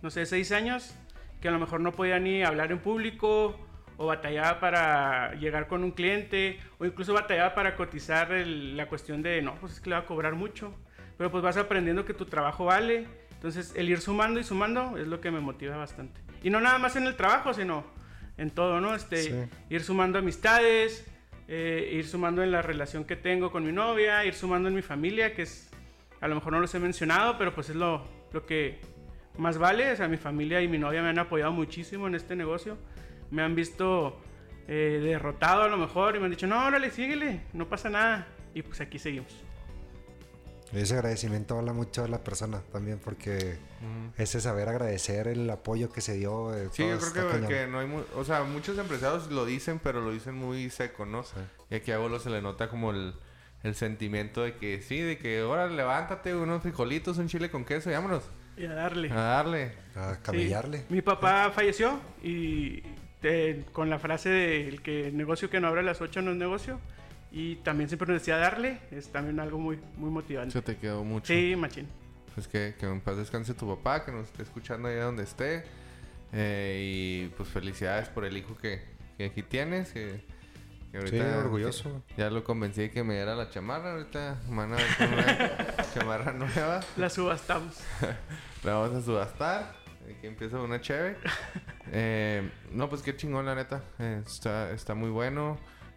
no sé, seis años, que a lo mejor no podía ni hablar en público o batallaba para llegar con un cliente o incluso batallaba para cotizar la cuestión de, no, pues es que le va a cobrar mucho. Pero pues vas aprendiendo que tu trabajo vale. Entonces el ir sumando y sumando es lo que me motiva bastante. Y no nada más en el trabajo, sino en todo, ¿no? Este, Ir sumando amistades, eh, ir sumando en la relación que tengo con mi novia, ir sumando en mi familia, que es, a lo mejor no los he mencionado, pero pues es lo, lo que más vale. O sea, mi familia y mi novia me han apoyado muchísimo en este negocio. Me han visto eh, derrotado a lo mejor y me han dicho, no, órale, síguele, no pasa nada. Y pues aquí seguimos. Ese agradecimiento habla mucho de la persona también porque ese saber agradecer el apoyo que se dio. sí, yo creo que, no hay... o sea, muchos empresarios lo dicen, pero lo dicen muy seco, ¿no? Y aquí a Bolo se le nota como el, sentimiento de que sí, de que ahora levántate unos frijolitos, un chile con queso y vámonos. Y a darle. A darle. A camellarle. Mi papá falleció y eh, con la frase de el que negocio que no abre a las 8 no es negocio y también siempre nos decía darle, es también algo muy, muy motivante. Eso te quedó mucho. Sí, machín. Pues que, que en paz descanse tu papá, que nos esté escuchando allá donde esté. Eh, y pues felicidades por el hijo que, que aquí tienes. Que, ahorita, sí, orgulloso. Ya lo convencí de que me diera la chamarra. Ahorita van a ver con una chamarra nueva. La subastamos. la vamos a subastar. Que empieza una chévere. Eh, no, pues qué chingón, la neta. Eh, está, está muy bueno.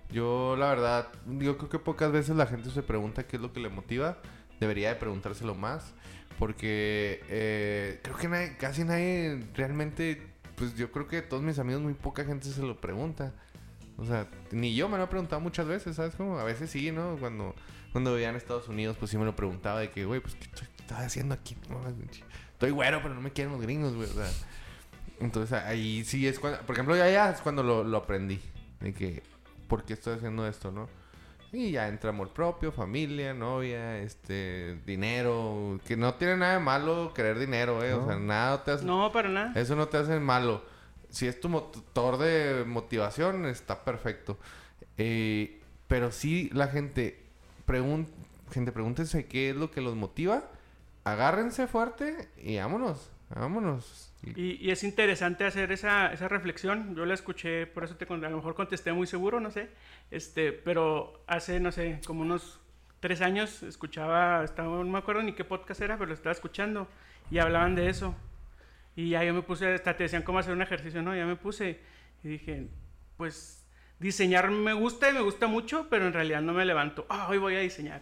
Yo, la verdad, digo, creo que pocas veces la gente se pregunta qué es lo que le motiva. Debería de preguntárselo más. Porque eh, creo que casi nadie realmente, pues yo creo que todos mis amigos, muy poca gente se lo pregunta. O sea, ni yo me lo he preguntado muchas veces, ¿sabes? Como a veces sí, ¿no? Cuando, cuando veía en Estados Unidos, pues sí me lo preguntaba de que, güey, pues ¿qué estás haciendo aquí? Estoy güero, pero no me quieren los gringos, güey. O sea, entonces ahí sí es cuando, por ejemplo, ya, ya es cuando lo, lo aprendí. De que, ¿por qué estoy haciendo esto, no? Y ya entra amor propio, familia, novia, este, dinero, que no tiene nada de malo querer dinero, eh, o sea, nada te hace... No, para nada. Eso no te hace malo. Si es tu motor de motivación, está perfecto. Eh, pero sí, la gente, pregunta, gente, pregúntense qué es lo que los motiva, agárrense fuerte y vámonos, vámonos. Y, es interesante hacer esa, esa, reflexión. Yo la escuché, por eso te, a lo mejor contesté muy seguro, no sé. Este, pero hace, no sé, como unos tres años escuchaba, estaba, no me acuerdo ni qué podcast era, pero lo estaba escuchando y hablaban de eso. Y ya yo me puse, hasta te decían cómo hacer un ejercicio, ¿no? Ya me puse y dije, pues diseñar me gusta y me gusta mucho, pero en realidad no me levanto, ah, hoy voy a diseñar.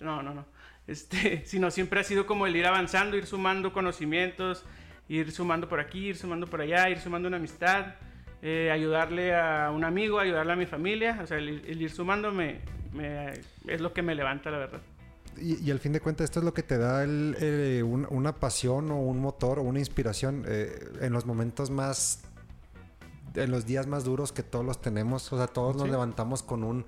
No, no, no. Este, sino siempre ha sido como el ir avanzando, ir sumando conocimientos ir sumando por aquí, ir sumando por allá, ir sumando una amistad, eh, ayudarle a un amigo, ayudarle a mi familia. O sea, el, ir sumando me, es lo que me levanta, la verdad. Y, al fin de cuentas, esto es lo que te da eh, una pasión o un motor o una inspiración eh, en los momentos más en los días más duros que todos los tenemos, o sea, todos nos Sí. levantamos con un,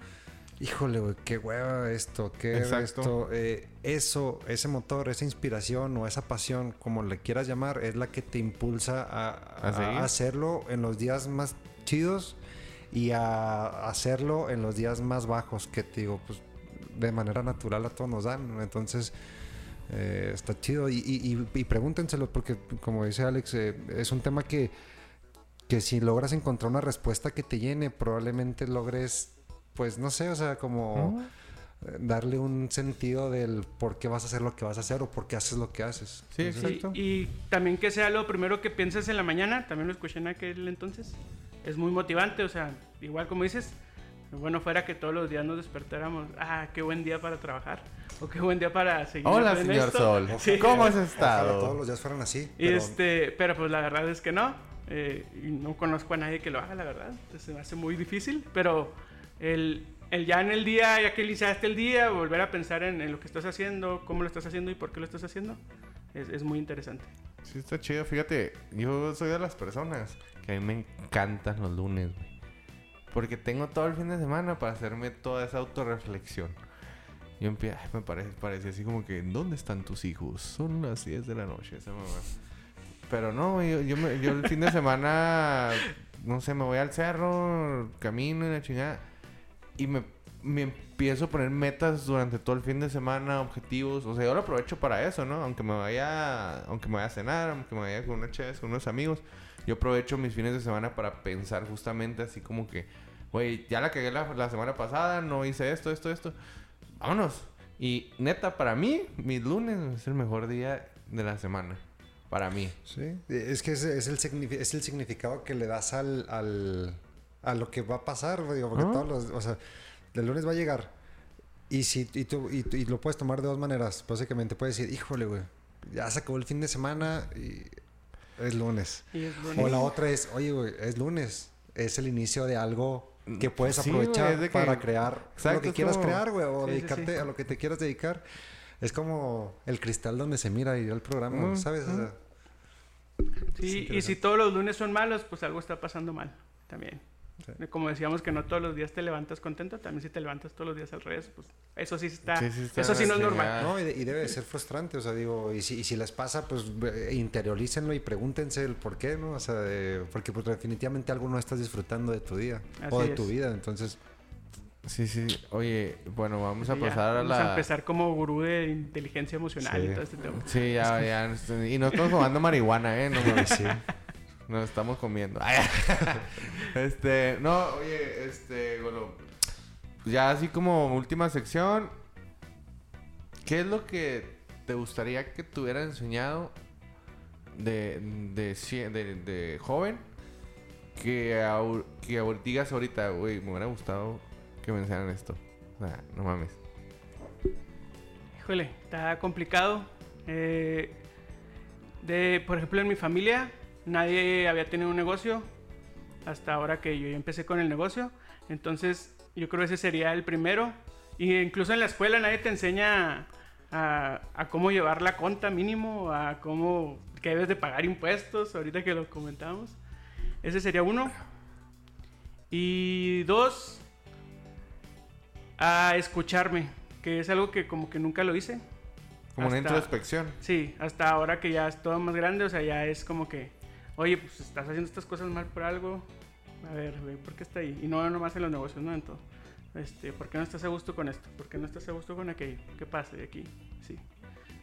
híjole, güey, qué hueva esto, qué Exacto. esto, eh, eso, ese motor, esa inspiración o esa pasión, como le quieras llamar, es la que te impulsa a, ¿A a hacerlo en los días más chidos y a hacerlo en los días más bajos, que te digo, pues de manera natural a todos nos dan, entonces... eh, está chido. Y, y, y- y pregúntenselo porque como dice Alex eh, es un tema que que si logras encontrar una respuesta que te llene, probablemente logres, pues no sé, o sea, como eh, darle un sentido del por qué vas a hacer lo que vas a hacer o por qué haces lo que haces. Sí, exacto. Y, y también que sea lo primero que pienses en la mañana, también lo escuché en aquel entonces. Es muy motivante, o sea, igual como dices, bueno fuera que todos los días nos despertáramos, ah, qué buen día para trabajar, o qué buen día para seguir Hola, en señor esto. Sol. Sí. ¿Cómo has ojalá estado? todos los días fueran así. Pero- este, pero pues la verdad es que no. eh, y no conozco a nadie que lo haga, la verdad. Entonces, se me hace muy difícil. Pero el, el ya en el día, ya que iniciaste el día, volver a pensar en, en lo que estás haciendo, cómo lo estás haciendo y por qué lo estás haciendo, es, es muy interesante. Sí, está chido. Fíjate, yo soy de las personas que a mí me encantan los lunes, güey. Porque tengo todo el fin de semana para hacerme toda esa autorreflexión. Yo empiezo, me parece, parece así como que, ¿dónde están tus hijos? Son las 10 de la noche, esa mamá. Pero no, yo, yo, me- yo el fin de semana, no sé, me voy al cerro, camino y la chingada. Y me, me empiezo a poner metas durante todo el fin de semana, objetivos. O sea, yo lo aprovecho para eso, ¿no? Aunque me vaya, aunque me vaya a cenar, aunque me vaya con una chévere, con unos amigos. Yo aprovecho mis fines de semana para pensar justamente así como que, güey, ya la cagué la, semana pasada, no hice esto, esto, esto. Vámonos. Y neta, para mí, mis lunes es el mejor día de la semana. Para mí. Sí, es que es, es el, es el significado que le das al- a lo que va a pasar, digo, porque Ah. todos los, o sea, el lunes va a llegar y si y, tú, y, lo puedes tomar de dos maneras, básicamente puedes decir, híjole, güey, ya se acabó el fin de semana y es lunes. Y es O la otra es, oye, güey, es lunes, es el inicio de algo que puedes Sí, güey, aprovechar que- para crear Exacto, lo que quieras como- crear, güey, o Sí, dedicarte sí. a lo que te quieras dedicar. Es como el cristal donde se mira y el programa, Mm, ¿sabes? O mm. sea, Sí, y si todos los lunes son malos, pues algo está pasando mal también. Sí. Como decíamos que no todos los días te levantas contento, también si te levantas todos los días al revés, pues eso sí está, Sí, sí está eso sí no es normal. No, y, de- y debe de ser frustrante, o sea, digo, y si, y si les pasa, pues eh, interiorícenlo y pregúntense el por qué, ¿no? O sea, de- porque pues, definitivamente algo no estás disfrutando de tu día o de tu vida, entonces, Sí, sí. Oye, bueno, vamos a Sí, ya, pasar a vamos a la... empezar como gurú de inteligencia emocional Sí. y todo este tema. Sí, ya, ya. este, Y no estamos tomando marihuana, ¿eh? No mames. sí. Nos estamos comiendo. Este, no, oye, este, Golo. Ya así como última sección. ¿Qué es lo que te gustaría que te hubiera enseñado de, de, de, de joven? Que, au- que digas ahorita, güey, me hubiera gustado que me enseñaran esto. Sea, no mames. Híjole, está complicado. Eh, de, por ejemplo, en mi familia, nadie había tenido un negocio hasta ahora que yo ya empecé con el negocio. Entonces, yo creo que ese sería el primero. Y incluso en la escuela nadie te enseña a, a cómo llevar la conta mínimo, a cómo que debes de pagar impuestos, ahorita que lo comentamos. Ese sería uno. Y dos, a escucharme, que es algo que como que nunca lo hice. Como una Hasta- introspección. Sí, hasta ahora que ya es todo más grande, o sea, ya es como que, oye, pues estás haciendo estas cosas mal por algo. A ver, güey, ¿por qué está ahí? Y no nomás en los negocios, no en todo. Este, ¿Por qué no estás a gusto con esto? ¿Por qué no estás a gusto con aquello? ¿Qué pasa de aquí? Sí.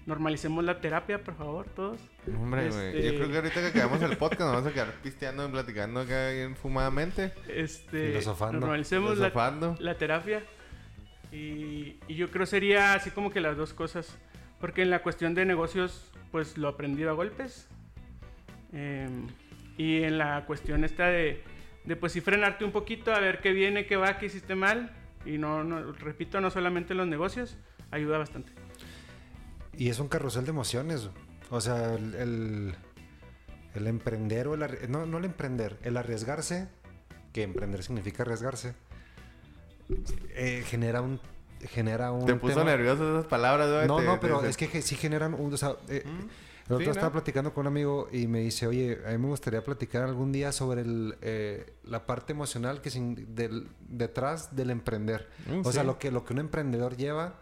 Normalicemos la terapia, por favor, todos. Hombre, güey. Este- Yo creo que ahorita que acabamos el podcast nos vamos a quedar pisteando y platicando acá bien fumadamente. Este, Filosofando. Normalicemos la, Filosofando. la terapia. Y, y yo creo sería así como que las dos cosas. Porque en la cuestión de negocios, pues lo aprendí a golpes. Em, y en la cuestión esta de, de pues sí frenarte un poquito a ver qué viene, qué va, qué hiciste mal. Y no, no repito, no solamente en los negocios, ayuda bastante. Y es un carrusel de emociones. O sea, el, el, el emprender o el... arri- No, no el emprender, el arriesgarse, que emprender significa arriesgarse, eh, genera un... Genera un Te puso tema- nervioso esas palabras, güey. No, Te- no, pero te- es que sí generan un... O sea, eh, El otro Sí, estaba ¿no? platicando con un amigo y me dice, oye, a mí me gustaría platicar algún día sobre el, eh, la parte emocional que sin- del, detrás del emprender. Mm, o sea, lo que, lo que un emprendedor lleva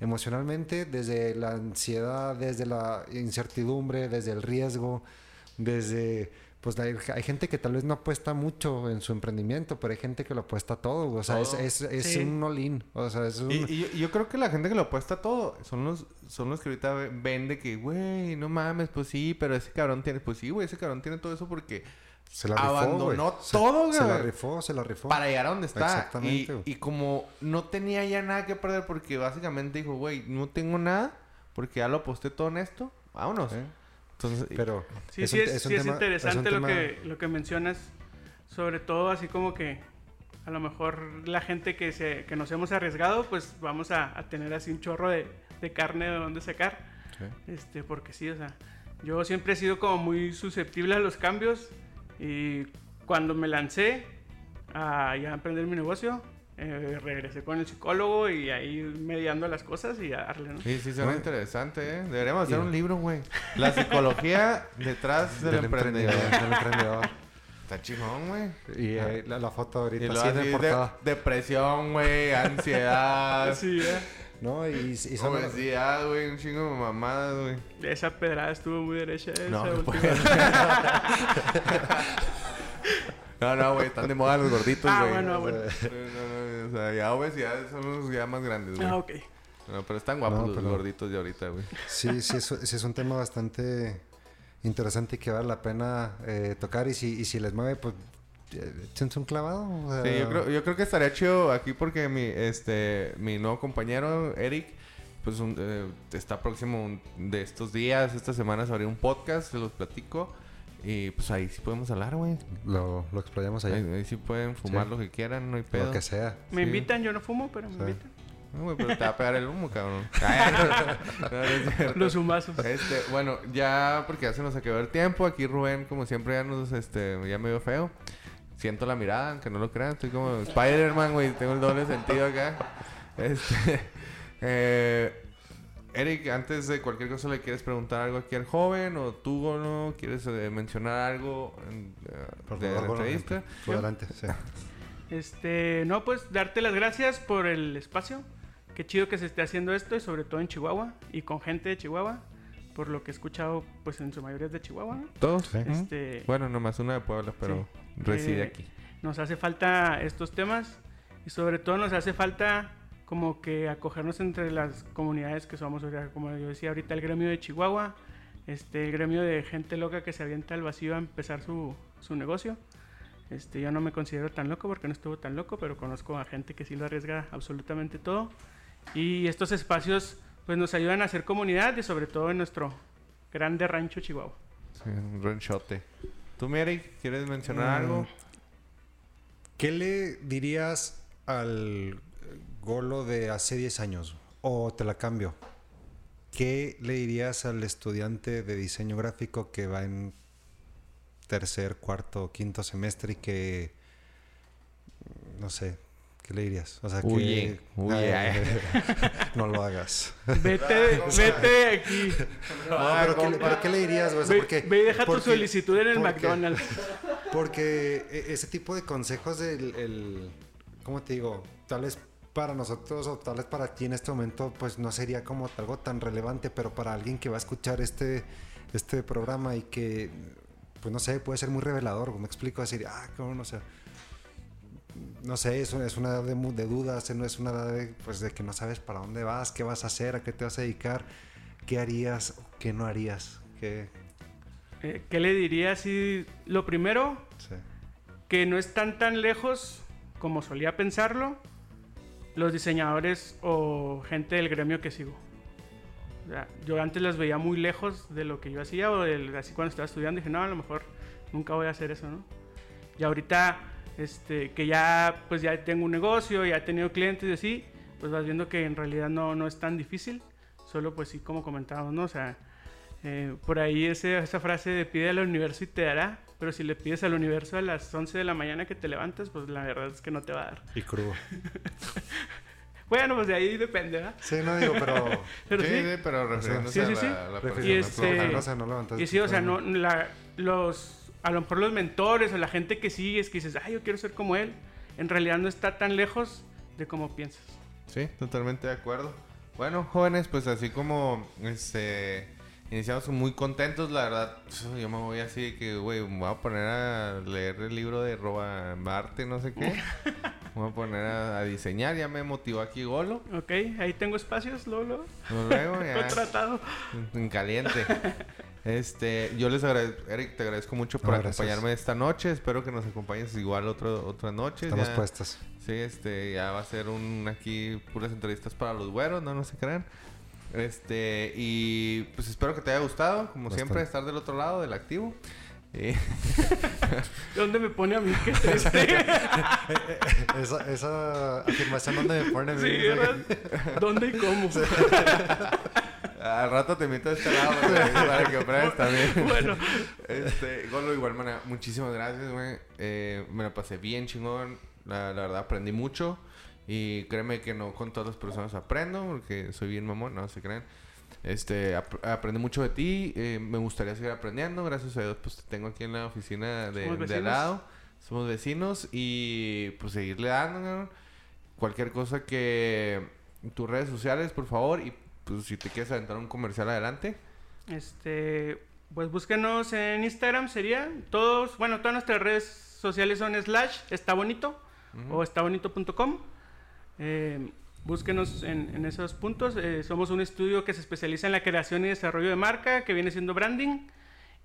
emocionalmente, desde la ansiedad, desde la incertidumbre, desde el riesgo, desde... Pues hay, hay gente que tal vez no apuesta mucho en su emprendimiento, pero hay gente que lo apuesta todo. O sea, Todo. es, es, es Sí. un all-in. O sea, es un... Y, y yo, creo que la gente que lo apuesta todo son los, son los que ahorita ve- ven de que, güey, no mames, pues sí, pero ese cabrón tiene, pues sí, güey, ese cabrón tiene todo eso porque se la rifó, abandonó güey. Se- todo, Se, la rifó, se la rifó. para llegar a donde está. Exactamente, Y, güey. y como no tenía ya nada que perder porque básicamente dijo, güey, no tengo nada porque ya lo aposté todo en esto, vámonos. ¿Eh? Entonces, Pero Sí, es sí, un- es, es un sí es tema- interesante es lo, que, lo que mencionas. Sobre todo así como que a lo mejor la gente que, se, que nos hemos arriesgado, pues vamos a, a tener así un chorro de, de carne de donde sacar. Este, porque sí, o sea, yo siempre he sido como muy susceptible a los cambios y cuando me lancé a ya emprender mi negocio, eh, regresé con el psicólogo y ahí mediando las cosas y a darle, ¿no? Sí, sí, suena Bueno. interesante, ¿eh? Deberíamos hacer Y- un libro, güey. La psicología detrás del, emprendedor. del emprendedor. Está chingón, güey. Y eh, la, la foto Y ahorita luego así así de de- depresión, güey, ansiedad, Sí, ¿eh? ¿No? Y, y son- obesidad, güey, un chingo de mamadas, güey. Esa pedrada estuvo muy derecha. Esa No, no puede. No, no, güey, están de moda los gorditos, Ah, güey. bueno, O bueno. sea, no, no, no, o sea, ya obesidad son los ya más grandes, güey. Ah, ok. No, pero están guapos No, los gorditos de ahorita, güey. Sí, sí es, sí es un tema bastante interesante y que vale la pena eh, tocar. Y si, y si les mueve, pues eh, échense un clavado. o sea, Sí, yo creo, yo creo que estaría chido aquí porque mi, este, mi nuevo compañero, Eric, pues un- eh, está próximo un- de estos días, estas semanas, abrir un podcast, se los platico. Y pues ahí sí podemos hablar, güey. Lo, lo explayamos allá. Ahí, ahí sí pueden fumar Sí. lo que quieran, no hay pedo. Lo que sea. Me Sí. invitan, yo no fumo, pero me Sí. invitan. No, güey, pero te va a pegar el humo, cabrón. Ay, no. Los humazos. Este, bueno, ya porque ya se nos acabó el tiempo. Aquí Rubén, como siempre, ya nos, este, ya me veo feo. Siento la mirada, aunque no lo crean. Estoy como Spider-Man, güey. Tengo el doble sentido acá. Este, eh, Eric, antes de cualquier cosa, ¿le quieres preguntar algo aquí al joven? ¿O tú, no quieres eh, mencionar algo en, Por de favor, la entrevista? Por adelante, sí. Este, no, pues darte las gracias por el espacio. Qué chido que se esté haciendo esto y sobre todo en Chihuahua y con gente de Chihuahua. Por lo que he escuchado, pues en su mayoría es de Chihuahua. ¿Todos? Sí. Este, Bueno, nomás una de Puebla, pero reside Eh, aquí. Nos hace falta estos temas y sobre todo nos hace falta como que acogernos entre las comunidades que somos, o sea, como yo decía ahorita, el gremio de Chihuahua, este, el gremio de gente loca que se avienta al vacío a empezar su, su negocio. Este, yo no me considero tan loco porque no estuvo tan loco, pero conozco a gente que sí lo arriesga absolutamente todo. Y estos espacios pues nos ayudan a hacer comunidad y sobre todo en nuestro grande rancho Chihuahua. Sí, un ranchote. ¿Tú, Eric, quieres mencionar Mm, algo? ¿Qué le dirías al golo de hace 10 años? O te la cambio. ¿Qué le dirías al estudiante de diseño gráfico que va en tercer, cuarto, quinto semestre y que no sé, ¿qué le dirías? O sea, Huye, que huye. Ay, no lo hagas. Vete, vete de aquí. No, pero, ¿qué, le- pero ¿qué le dirías? O sea, Ve, porque- ve y deja tu solicitud en el porque- McDonald's. Porque e- ese tipo de consejos del, el, ¿cómo te digo? Tal vez para nosotros o tal vez para ti en este momento, pues no sería como algo tan relevante, pero para alguien que va a escuchar este, este programa y que, pues no sé, puede ser muy revelador, me explico, decir, ah, cómo no sé. No sé, es una, es una edad de, de dudas, no es una edad de, pues, de que no sabes para dónde vas, qué vas a hacer, a qué te vas a dedicar, qué harías, qué no harías, qué... Eh, ¿Qué le diría si lo primero, sí. que no están tan lejos como solía pensarlo los diseñadores o gente del gremio que sigo? O sea, yo antes las veía muy lejos de lo que yo hacía o así cuando estaba estudiando dije, no, a lo mejor nunca voy a hacer eso, ¿no? Y ahorita este, que ya pues ya tengo un negocio, ya he tenido clientes y así, pues vas viendo que en realidad no, no es tan difícil, solo pues sí como comentábamos, ¿no? O sea, eh, por ahí ese- esa frase de pide al universo y te dará, pero si le pides al universo a las 11 de la mañana que te levantas, pues la verdad es que no te va a dar. Y crudo. Bueno, pues de ahí depende, ¿verdad? Sí, no digo, pero... Pero sí, sí. sí, pero refiriéndose Sí, sí, a sí. la, la Refiriéndose- persona. Y este- no sé, no Y sí, o sea, no, la, los, a lo mejor los mentores o la gente que sigues, que dices, ay, yo quiero ser como él, en realidad no está tan lejos de como piensas. Sí, totalmente de acuerdo. Bueno, jóvenes, pues así como este iniciamos muy contentos, la verdad, yo me voy así de que, güey, me voy a poner a leer el libro de Roba Marte, no sé qué. Me voy a poner a, a diseñar, ya me motivó aquí Golo. Ok, ahí tengo espacios, luego, luego. Ya Contratado. en caliente. Este, yo les agradezco, Eric, te agradezco mucho por No, gracias. acompañarme esta noche. Espero que nos acompañes igual otro, otra noche. Estamos Ya- puestos. Sí, este, ya va a ser un aquí puras entrevistas para los güeros, no, no se crean. Este, y pues espero que te haya gustado, como Bastante. siempre, estar del otro lado del activo. Y- ¿Dónde me pone a mí? Qué triste. Esa, esa afirmación donde me pone... sí, ¿verdad? ¿Dónde y cómo? al rato te invito a este lado güey, para que pruebes también. bueno, Este, Golo, igual manera, muchísimas gracias, güey. Eh, me la pasé bien chingón. La, la verdad, aprendí mucho. Y créeme que no con todas las personas aprendo, porque soy bien mamón, no se crean. Este, ap- aprendí mucho de ti. eh, me gustaría seguir aprendiendo. Gracias a Dios, pues te tengo aquí en la oficina de, al lado. Somos vecinos y pues seguirle dando, ¿no? Cualquier cosa que... Tus redes sociales, por favor. Y pues si te quieres aventar un comercial adelante. este, pues búsquenos en Instagram, sería. Todos, bueno, todas nuestras redes sociales son slash está bonito o estabonito.com. Eh, búsquenos en, en esos puntos. Eh, somos un estudio que se especializa en la creación y desarrollo de marca, que viene siendo branding.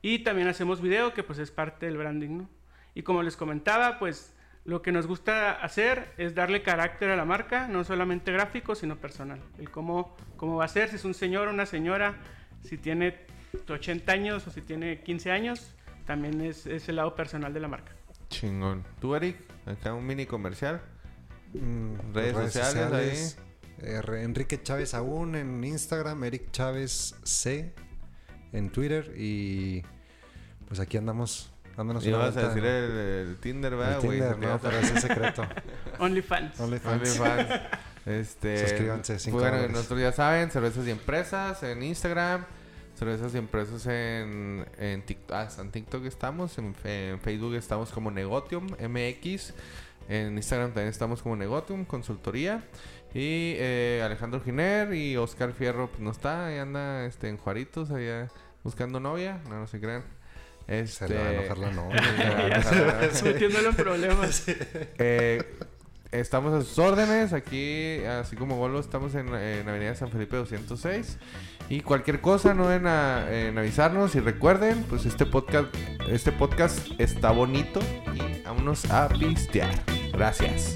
Y también hacemos video, que pues es parte del branding, ¿no? Y como les comentaba, pues lo que nos gusta hacer es darle carácter a la marca, no solamente gráfico, sino personal. El cómo, cómo va a ser, si es un señor o una señora, si tiene 80 años o si tiene 15 años, también es, es el lado personal de la marca. Chingón. ¿Tú, Eric? Acá un mini comercial. Mm, Redes sociales eh, Re- Enrique Chávez aún en Instagram, Eric Chávez C en Twitter y pues aquí andamos dándonos una Ibas a decir en el, el Tinder, el ¿verdad, güey? Tinder, no, pero ese es secreto. OnlyFans. OnlyFans. OnlyFans. Este, Suscríbanse, cinco Bueno, dólares. nosotros ya saben, cervezas y empresas en Instagram, cervezas y empresas en, en TikTok, ah, en TikTok estamos, en, en Facebook estamos como Negotium MX, en Instagram también estamos como Negotium Consultoría y eh, Alejandro Giner y Oscar Fierro pues no está, ahí anda este, en Juaritos, allá buscando novia, no, no se crean. Este, Se le va a enojar la novia. Se le va a Ya enojar. se- metiéndolo en problemas. Eh, estamos a sus órdenes. Aquí, así como Golo, estamos en, en Avenida San Felipe 206. Y cualquier cosa, no ven a en avisarnos. Y recuerden, pues este podcast, este podcast está bonito. Y vámonos a pistear. Gracias.